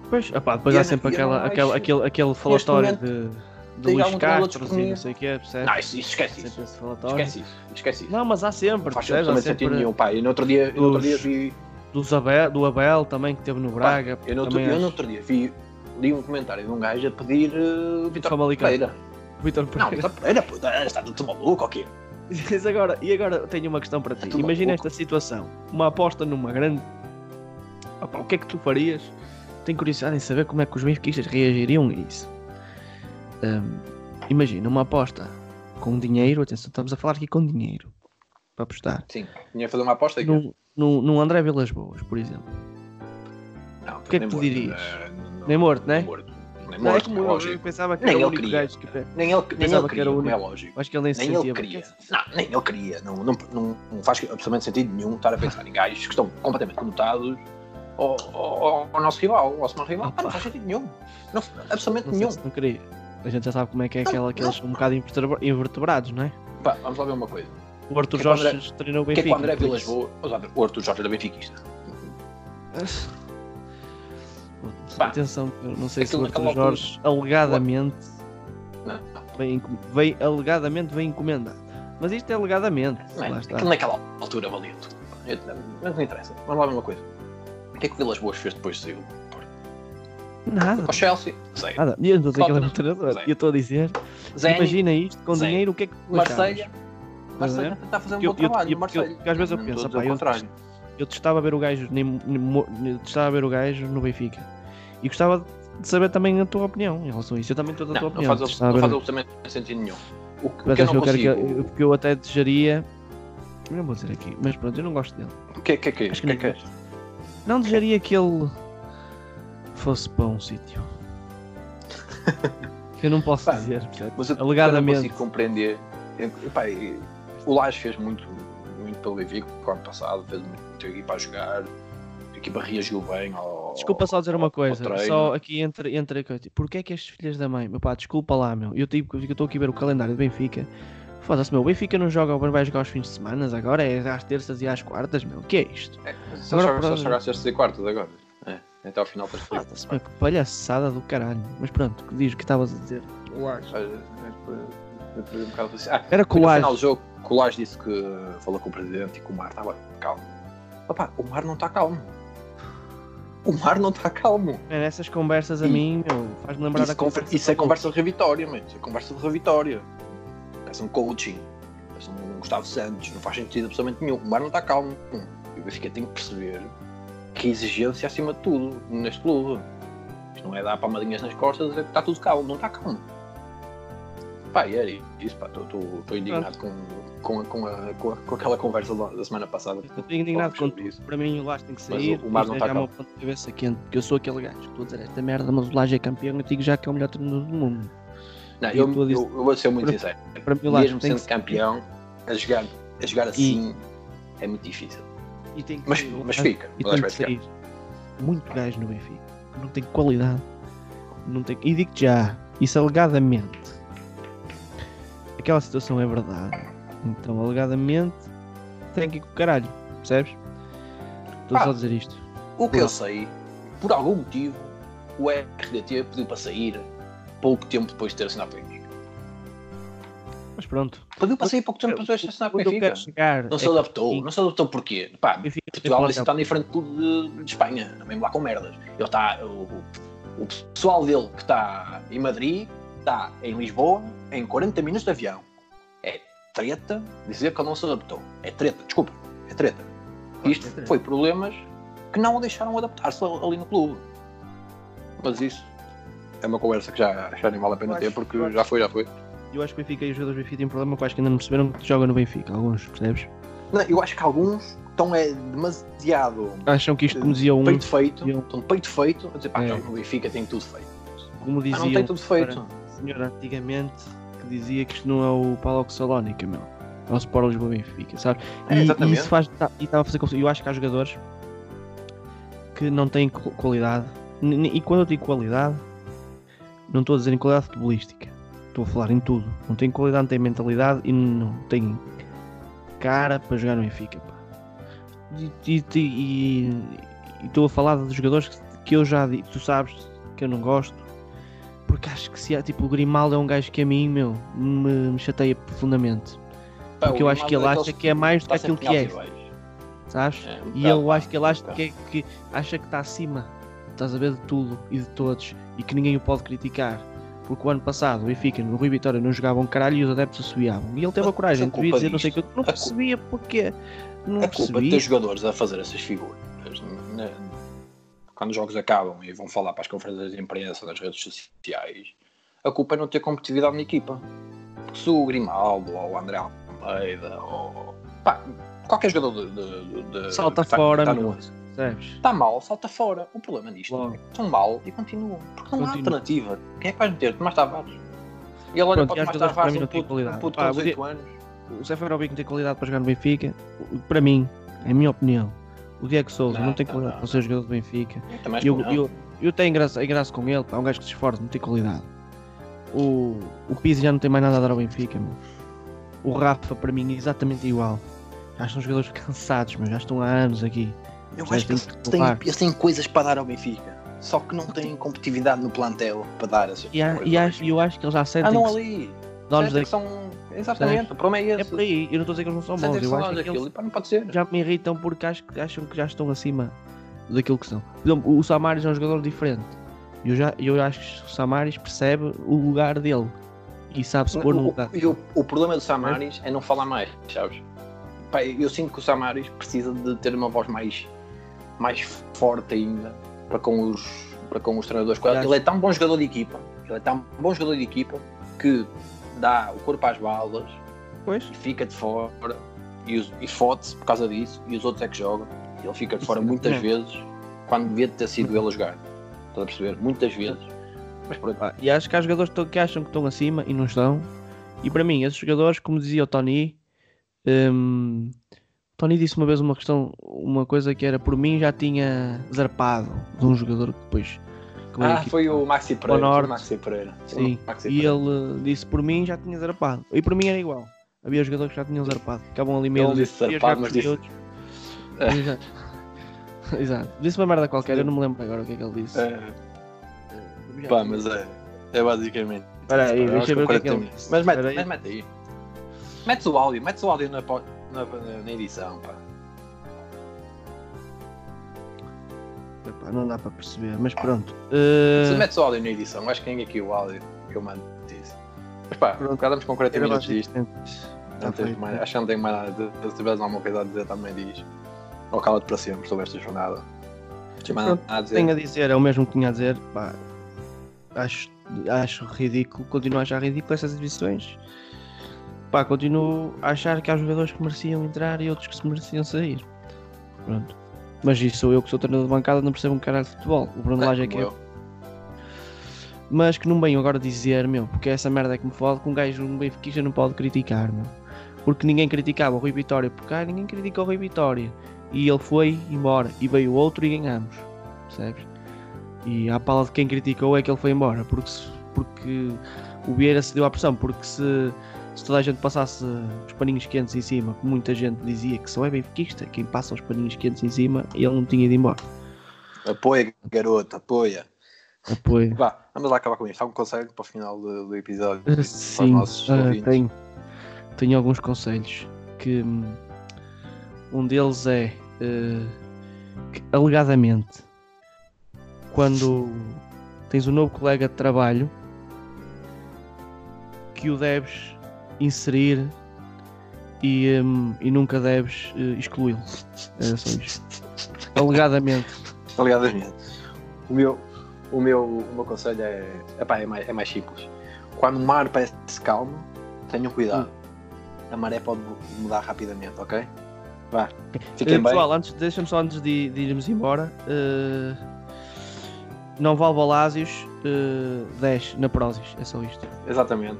Speaker 2: Pois, opá, depois
Speaker 1: E
Speaker 2: há sempre
Speaker 1: não- eu
Speaker 2: aquela, aquele, aquele, falatório de, de Luís Castro e
Speaker 1: disponível.
Speaker 2: não sei o que é, percebes?
Speaker 1: Não, isso, esquece
Speaker 2: sempre
Speaker 1: isso. Esquece isso. Esquece isso.
Speaker 2: Não, mas há sempre,
Speaker 1: faz
Speaker 2: percebes?
Speaker 1: Sentido
Speaker 2: sempre
Speaker 1: nenhum. Pá, eu no outro dia, eu no outro dia
Speaker 2: Dos-
Speaker 1: vi.
Speaker 2: dos Abel, do Abel também que teve no Braga.
Speaker 1: Eu no outro, eu no outro dia vi, li um comentário de um gajo a pedir uh, Vitor. Pereira.
Speaker 2: Vitor
Speaker 1: Não,
Speaker 2: Pereira.
Speaker 1: Vitor Pereira, puta, está tudo maluco ou quê?
Speaker 2: Agora, e agora tenho uma questão para ti.
Speaker 1: tudo
Speaker 2: Imagina esta situação. Uma aposta numa grande. Opa, o que é que tu farias? Tenho curiosidade em saber como é que os benfiquistas reagiriam a isso. Hum, imagina uma aposta com dinheiro. Atenção, estamos a falar aqui com dinheiro. Para apostar.
Speaker 1: Sim, tinha fazer uma aposta aqui.
Speaker 2: Num, num, num André Vilas Boas, por exemplo.
Speaker 1: Não,
Speaker 2: que é que tu dirias? Nem morto, né?
Speaker 1: Nem morto. Nem
Speaker 2: Não, é
Speaker 1: morto,
Speaker 2: como eu, pensava que
Speaker 1: Nem
Speaker 2: era o único gajo que.
Speaker 1: Nem ele, nem
Speaker 2: Pensava
Speaker 1: ele
Speaker 2: que
Speaker 1: queria,
Speaker 2: era o
Speaker 1: é
Speaker 2: único.
Speaker 1: lógico.
Speaker 2: Acho que ele nem se
Speaker 1: Nem
Speaker 2: sentia.
Speaker 1: ele queria. Não, nem ele queria. Não, não, não, não faz absolutamente sentido nenhum estar a pensar em gajos que estão completamente conotados ao, ao, ao nosso rival, ao nosso maior rival. Ah, não faz sentido nenhum. Não, absolutamente
Speaker 2: Não
Speaker 1: nenhum.
Speaker 2: se não queria. A gente já sabe como é que é aquela, aqueles
Speaker 1: não.
Speaker 2: um bocado invertebra- invertebrados, não é?
Speaker 1: Pá, vamos lá ver uma coisa.
Speaker 2: O Arthur
Speaker 1: Que é que
Speaker 2: Jorge
Speaker 1: André-
Speaker 2: treinou o
Speaker 1: Que é que
Speaker 2: Benfica.
Speaker 1: o André Vilas. Boas. O Arthur Jorge era benfiquista. Pá,
Speaker 2: Atenção, eu não sei se
Speaker 1: aquilo
Speaker 2: o Arthur
Speaker 1: naquela altura-
Speaker 2: Jorge alegadamente vem, vem, alegadamente vem encomendado. Mas isto é alegadamente. está.
Speaker 1: aquilo naquela altura valia tudo. Eu- Mas não interessa. Vamos lá ver uma coisa. O que é que o Vilas Boas fez depois de sair do Porto?
Speaker 2: Nada.
Speaker 1: Ao Chelsea? Sei.
Speaker 2: Nada. E eu não estou a dizer que ele é um treinador.
Speaker 1: Zé.
Speaker 2: Eu estou a dizer, imagina isto com
Speaker 1: Zé.
Speaker 2: dinheiro, o que é que
Speaker 1: Marselha. Marselha
Speaker 2: Estás a
Speaker 1: está a fazer um
Speaker 2: Eu-
Speaker 1: bom
Speaker 2: eu-
Speaker 1: trabalho.
Speaker 2: eu-
Speaker 1: Marselha.
Speaker 2: porque às vezes eu penso, pá,
Speaker 1: o
Speaker 2: eu-
Speaker 1: contrário.
Speaker 2: Eu testava ver o gajo, testava ver o gajo no Benfica. E gostava de saber também a tua opinião em relação a isso. Eu também estou da tua
Speaker 1: Não, não
Speaker 2: opinião.
Speaker 1: faz, não faz absolutamente sentido nenhum. O que, que eu não
Speaker 2: que que
Speaker 1: consigo...
Speaker 2: eu- porque eu até desejaria. Não vou dizer aqui, mas pronto, eu não gosto dele.
Speaker 1: O que é que é que é?
Speaker 2: Acho
Speaker 1: O
Speaker 2: que
Speaker 1: que é que é?
Speaker 2: Não desejaria que ele fosse para um sítio. que eu não posso
Speaker 1: Pá,
Speaker 2: dizer?
Speaker 1: Mas eu, eu não
Speaker 2: Alegadamente.
Speaker 1: consigo compreender. Eu- epá, e- o Lage fez muito, muito pelo Benfica o ano passado, fez muito, muito a equipa a jogar, a equipa reagiu bem ao.
Speaker 2: Desculpa só dizer uma coisa, só aqui entre, entre a coisa. Porquê é que estes filhos da mãe, meu pá, desculpa lá, meu. Eu tipo, eu estou aqui a ver o calendário do Benfica. Foda-se, meu. O Benfica não joga, vai jogar aos fins de semana, agora é às terças e às quartas, meu. O que é isto?
Speaker 1: É, só
Speaker 2: Agora,
Speaker 1: joga- só
Speaker 2: para-
Speaker 1: jogar sextas e quartas agora. É, até ao final das
Speaker 2: Foda-se, meu. Que palhaçada do caralho. Mas pronto, que diz o que estavas a dizer.
Speaker 1: Ah,
Speaker 2: Era
Speaker 1: Foi no final
Speaker 2: colagem.
Speaker 1: do jogo, Colage disse que falou com o presidente e que o mar estava calmo. Opa, o mar não está calmo. O mar não está calmo.
Speaker 2: É, nessas conversas a
Speaker 1: E-
Speaker 2: mim, meu, faz-me lembrar
Speaker 1: Isso,
Speaker 2: da
Speaker 1: conver-
Speaker 2: conversa.
Speaker 1: isso é conversa de revitória, mano. Isso é conversa de revitória. Parece um coaching. Parece um Gustavo Santos. Não faz sentido absolutamente nenhum. O mar não está calmo. E o Benfica tem que perceber que a exigência acima de tudo neste clube. Isto não é dar palmadinhas nas costas e dizer que está tudo calmo. Não está calmo. Pá, e era isso, pá. Estou indignado com, com, com, a- com, a- com aquela conversa da semana passada.
Speaker 2: Estou indignado com
Speaker 1: sobre
Speaker 2: Para mim o Laje tem que
Speaker 1: Mas
Speaker 2: sair.
Speaker 1: o- o Mar não
Speaker 2: é
Speaker 1: está
Speaker 2: uma
Speaker 1: calmo.
Speaker 2: ponta de cabeça quente, porque eu sou aquele gajo que estou a dizer esta merda, mas o Laje é campeão, eu digo já que é o melhor treinador do mundo.
Speaker 1: Não,
Speaker 2: E eu
Speaker 1: eu, eu, vou ser muito
Speaker 2: Para-
Speaker 1: sincero.
Speaker 2: Para mim
Speaker 1: Mesmo sendo campeão, a jogar, a jogar assim é muito difícil.
Speaker 2: E
Speaker 1: Mas,
Speaker 2: sair
Speaker 1: mas fica.
Speaker 2: E tem que sair muito gajo no Benfica, não tem qualidade. Não tem... E digo já, isso alegadamente. Aquela situação é verdade. Então, alegadamente, tem que ir com o caralho, percebes? Estou só a dizer isto.
Speaker 1: O que eu sei, por algum motivo, o RDT pediu para sair pouco tempo depois de ter assinado com o Benfica.
Speaker 2: Mas pronto.
Speaker 1: Pediu para sair pouco tempo depois de ter assinado com o Benfica. Não se
Speaker 2: é que
Speaker 1: adaptou. Não se adaptou porquê? Pá, Portugal está diferente tudo de, de Espanha, mesmo lá com merdas. Ele está, o, o pessoal dele que está em Madrid está em Lisboa em 40 minutos de avião. É treta dizer que ele não se adaptou. É treta, desculpa, é treta. Isto
Speaker 2: É
Speaker 1: foi problemas que não o deixaram adaptar-se ali no clube. Mas isso é uma conversa que já, já nem vale a pena
Speaker 2: Eu
Speaker 1: ter
Speaker 2: acho-
Speaker 1: porque já foi, já foi.
Speaker 2: Eu acho que o Benfica e os jogadores do Benfica têm um problema que eu acho que ainda não perceberam que joga no Benfica, alguns, percebes?
Speaker 1: Não, eu acho que alguns estão é, demasiado
Speaker 2: Acham que isto, como dizia um,
Speaker 1: peito feito, estão peito feito, a dizer pá,
Speaker 2: É.
Speaker 1: no Benfica tem tudo feito.
Speaker 2: como
Speaker 1: Ah, não tem tudo feito.
Speaker 2: Senhor antigamente que dizia que isto não é o Paulo Salónica, meu. É o Sport Lisboa Benfica, sabe?
Speaker 1: É,
Speaker 2: e, e isso faz. tá- E estava a fazer confusão. Eu acho que há jogadores que não têm qu- qualidade. E quando eu digo qualidade, não estou a dizer em qualidade futebolística. Estou a falar em tudo. Não tem qualidade, não tem mentalidade e não tem cara para jogar no Benfica. pá. E- estou a falar de jogadores que, que eu já tu sabes que eu não gosto. Porque acho que se há, tipo, o Grimaldo é um gajo que a mim, meu, me, me chateia profundamente.
Speaker 1: Pá,
Speaker 2: Porque eu acho que ele
Speaker 1: Grimaldo
Speaker 2: acha que é mais do que aquilo que é, sabes?
Speaker 1: É, um
Speaker 2: E
Speaker 1: pá,
Speaker 2: acho que ele acha
Speaker 1: um
Speaker 2: que, é- que acha que está acima, estás a ver de tudo e de todos e que ninguém o pode criticar. Porque o ano passado o Benfica no Rui Vitória não jogava um caralho e os adeptos assobiavam. E ele teve a coragem
Speaker 1: a
Speaker 2: de vir
Speaker 1: culpa
Speaker 2: dizer não sei o que, eu não percebia porque. Não
Speaker 1: A culpa de
Speaker 2: percebi.
Speaker 1: ter jogadores a fazer essas figuras, quando os jogos acabam e vão falar para as conferências de imprensa, nas redes sociais, a culpa é não ter competitividade na equipa. Porque se o Grimaldo ou o André Almeida ou pá, qualquer jogador de, de, de-
Speaker 2: Salta
Speaker 1: tá-
Speaker 2: fora,
Speaker 1: tá
Speaker 2: meu.
Speaker 1: no 11,
Speaker 2: Percebes?
Speaker 1: está mal, salta fora. O problema disto
Speaker 2: Logo.
Speaker 1: é que estão mal e continuam. Porque não há
Speaker 2: Continua.
Speaker 1: alternativa. Quem é que vai meter? Tomás Tavares. E ele olha para o
Speaker 2: há
Speaker 1: Tomás Tavares, um puto,
Speaker 2: qualidade.
Speaker 1: um puto com
Speaker 2: o
Speaker 1: 18 anos.
Speaker 2: O Seferovic não tem qualidade para jogar no Benfica. Para mim, é a minha opinião. O Diego Souza não,
Speaker 1: Não,
Speaker 2: tem
Speaker 1: não,
Speaker 2: qualidade
Speaker 1: não.
Speaker 2: para ser jogador do Benfica.
Speaker 1: Eu
Speaker 2: Eu,
Speaker 1: não.
Speaker 2: eu, eu tenho graça, graça com ele, pá, é um gajo que se esforça, não tem qualidade. O, o Pizzi já não tem mais nada a dar ao Benfica, meu. O Rafa, para mim, é exatamente igual. Já estão jogadores cansados, mas já estão há anos aqui.
Speaker 1: Eu
Speaker 2: Já
Speaker 1: acho que eles têm, eles têm coisas para dar ao Benfica. Só que não têm competitividade no plantel para dar essas
Speaker 2: E,
Speaker 1: coisas
Speaker 2: e acho, eu acho que eles já sentem
Speaker 1: Andam
Speaker 2: que
Speaker 1: ali.
Speaker 2: donos da...
Speaker 1: são... Exatamente, o problema é
Speaker 2: É
Speaker 1: esse.
Speaker 2: por aí, eu não estou a dizer que eles não são bons.
Speaker 1: Sentem-se
Speaker 2: Eu acho que
Speaker 1: daquilo.
Speaker 2: eles
Speaker 1: pá, não pode ser.
Speaker 2: já me irritam porque acho que acham que já estão acima daquilo que são. Por exemplo, o Samaris é um jogador diferente. Eu, já, eu acho que o Samaris percebe o lugar dele e sabe se pôr no
Speaker 1: O-
Speaker 2: lugar.
Speaker 1: E o, o problema do Samaris é não falar mais, sabes? Pá, eu sinto que o Samaris precisa de ter uma voz mais, mais forte ainda para com os, para com os treinadores. Ele é tão bom jogador de equipa, ele é tão bom jogador de equipa que dá o corpo às balas
Speaker 2: Pois.
Speaker 1: e fica de fora e, os- e fode-se por causa disso e os outros é que jogam. E ele fica de fora
Speaker 2: Isso,
Speaker 1: muitas
Speaker 2: não.
Speaker 1: vezes quando devia ter sido ele a jogar. Estás a perceber? Muitas vezes. Mas pronto.
Speaker 2: Pá, E acho que há jogadores que acham que estão acima e não estão. E para mim, esses jogadores, como dizia o Tony, o Tony disse uma vez uma questão, uma coisa que era por mim já tinha zarpado de um jogador que depois.
Speaker 1: Ah, foi o Maxi Pereira.
Speaker 2: Norte.
Speaker 1: o Maxi Pereira.
Speaker 2: Sim,
Speaker 1: Maxi
Speaker 2: e
Speaker 1: Pereira.
Speaker 2: ele disse por mim já tinha zarpado. E por mim era igual. Havia jogadores que já tinham zarpado. Ficavam ali meio
Speaker 1: Ele disse zarpado, mas disse-
Speaker 2: outros. Exato. Exato. Disse uma merda qualquer, eu não me lembro agora o que é que ele disse.
Speaker 1: É,
Speaker 2: Já
Speaker 1: pá, mas é, é basicamente.
Speaker 2: Espera aí, deixa eu ver o que é
Speaker 1: 40
Speaker 2: que ele.
Speaker 1: Mas mete, mas mete aí. Metes o áudio, metes o áudio na, na- na edição, pá.
Speaker 2: Epá, não dá para perceber, mas pronto.
Speaker 1: Se
Speaker 2: Uh,
Speaker 1: metes o áudio na edição, acho que tem aqui o áudio que eu mando disso. Mas pá,
Speaker 2: Pronto.
Speaker 1: ficamos com 40
Speaker 2: era
Speaker 1: minutos disto.
Speaker 2: Tá
Speaker 1: mais- acho que não tenho mais nada. de- Se tiveres alguma coisa a dizer, também diz. Ou cala-te para sempre sobre esta jornada.
Speaker 2: Pronto,
Speaker 1: a dizer.
Speaker 2: Tenho a dizer, é o mesmo que tinha a dizer. Pá, acho, acho ridículo, continuo a achar ridículo essas exibições. Pá, continuo a achar que há jogadores que mereciam entrar e outros que se mereciam sair. Pronto. Mas isso sou eu que sou treinador de bancada, não percebo um caralho de futebol. O Bruno Lage é que é.
Speaker 1: eu.
Speaker 2: Mas que não venho agora dizer, meu, porque essa merda é que me fode que um gajo um benfiquista não pode criticar, meu. Porque ninguém criticava o Rui Vitória por cá, ninguém critica o Rui Vitória. E ele foi embora, e veio outro e ganhamos, percebes? E a pala de quem criticou é que ele foi embora, porque, porque o Vieira se deu à pressão, porque se, se toda a gente passasse os paninhos quentes em cima, como muita gente dizia que só é benfiquista, quem passa os paninhos quentes em cima, ele não tinha ido embora.
Speaker 1: Apoia, garoto, apoia.
Speaker 2: Apoio.
Speaker 1: Vá, vamos lá acabar com isto. Há um conselho para o final do, do episódio os
Speaker 2: Sim,
Speaker 1: ouvintes.
Speaker 2: tenho, tenho alguns conselhos que hum, um deles é eh, que, alegadamente quando tens um novo colega de trabalho que o deves inserir e, hum, e nunca deves eh, excluí-lo. Era só isto. Alegadamente.
Speaker 1: Alegadamente. O meu, o meu, o meu conselho é, epá, é, mais, é mais simples. Quando o mar parece calmo, tenham cuidado. A maré pode mudar rapidamente, ok? Vá. Fiquem
Speaker 2: Eh,
Speaker 1: bem.
Speaker 2: pessoal, antes, deixa-me só antes de, de irmos embora. eh, não vale Balásios, uh, 10 na Prozis, é só isto.
Speaker 1: Exatamente.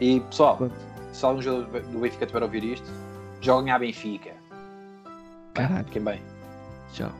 Speaker 1: E pessoal,
Speaker 2: Pronto.
Speaker 1: se algum jogador do Benfica tiver a ouvir isto, joguem à Benfica.
Speaker 2: Caralho.
Speaker 1: Fiquem bem.
Speaker 2: Tchau.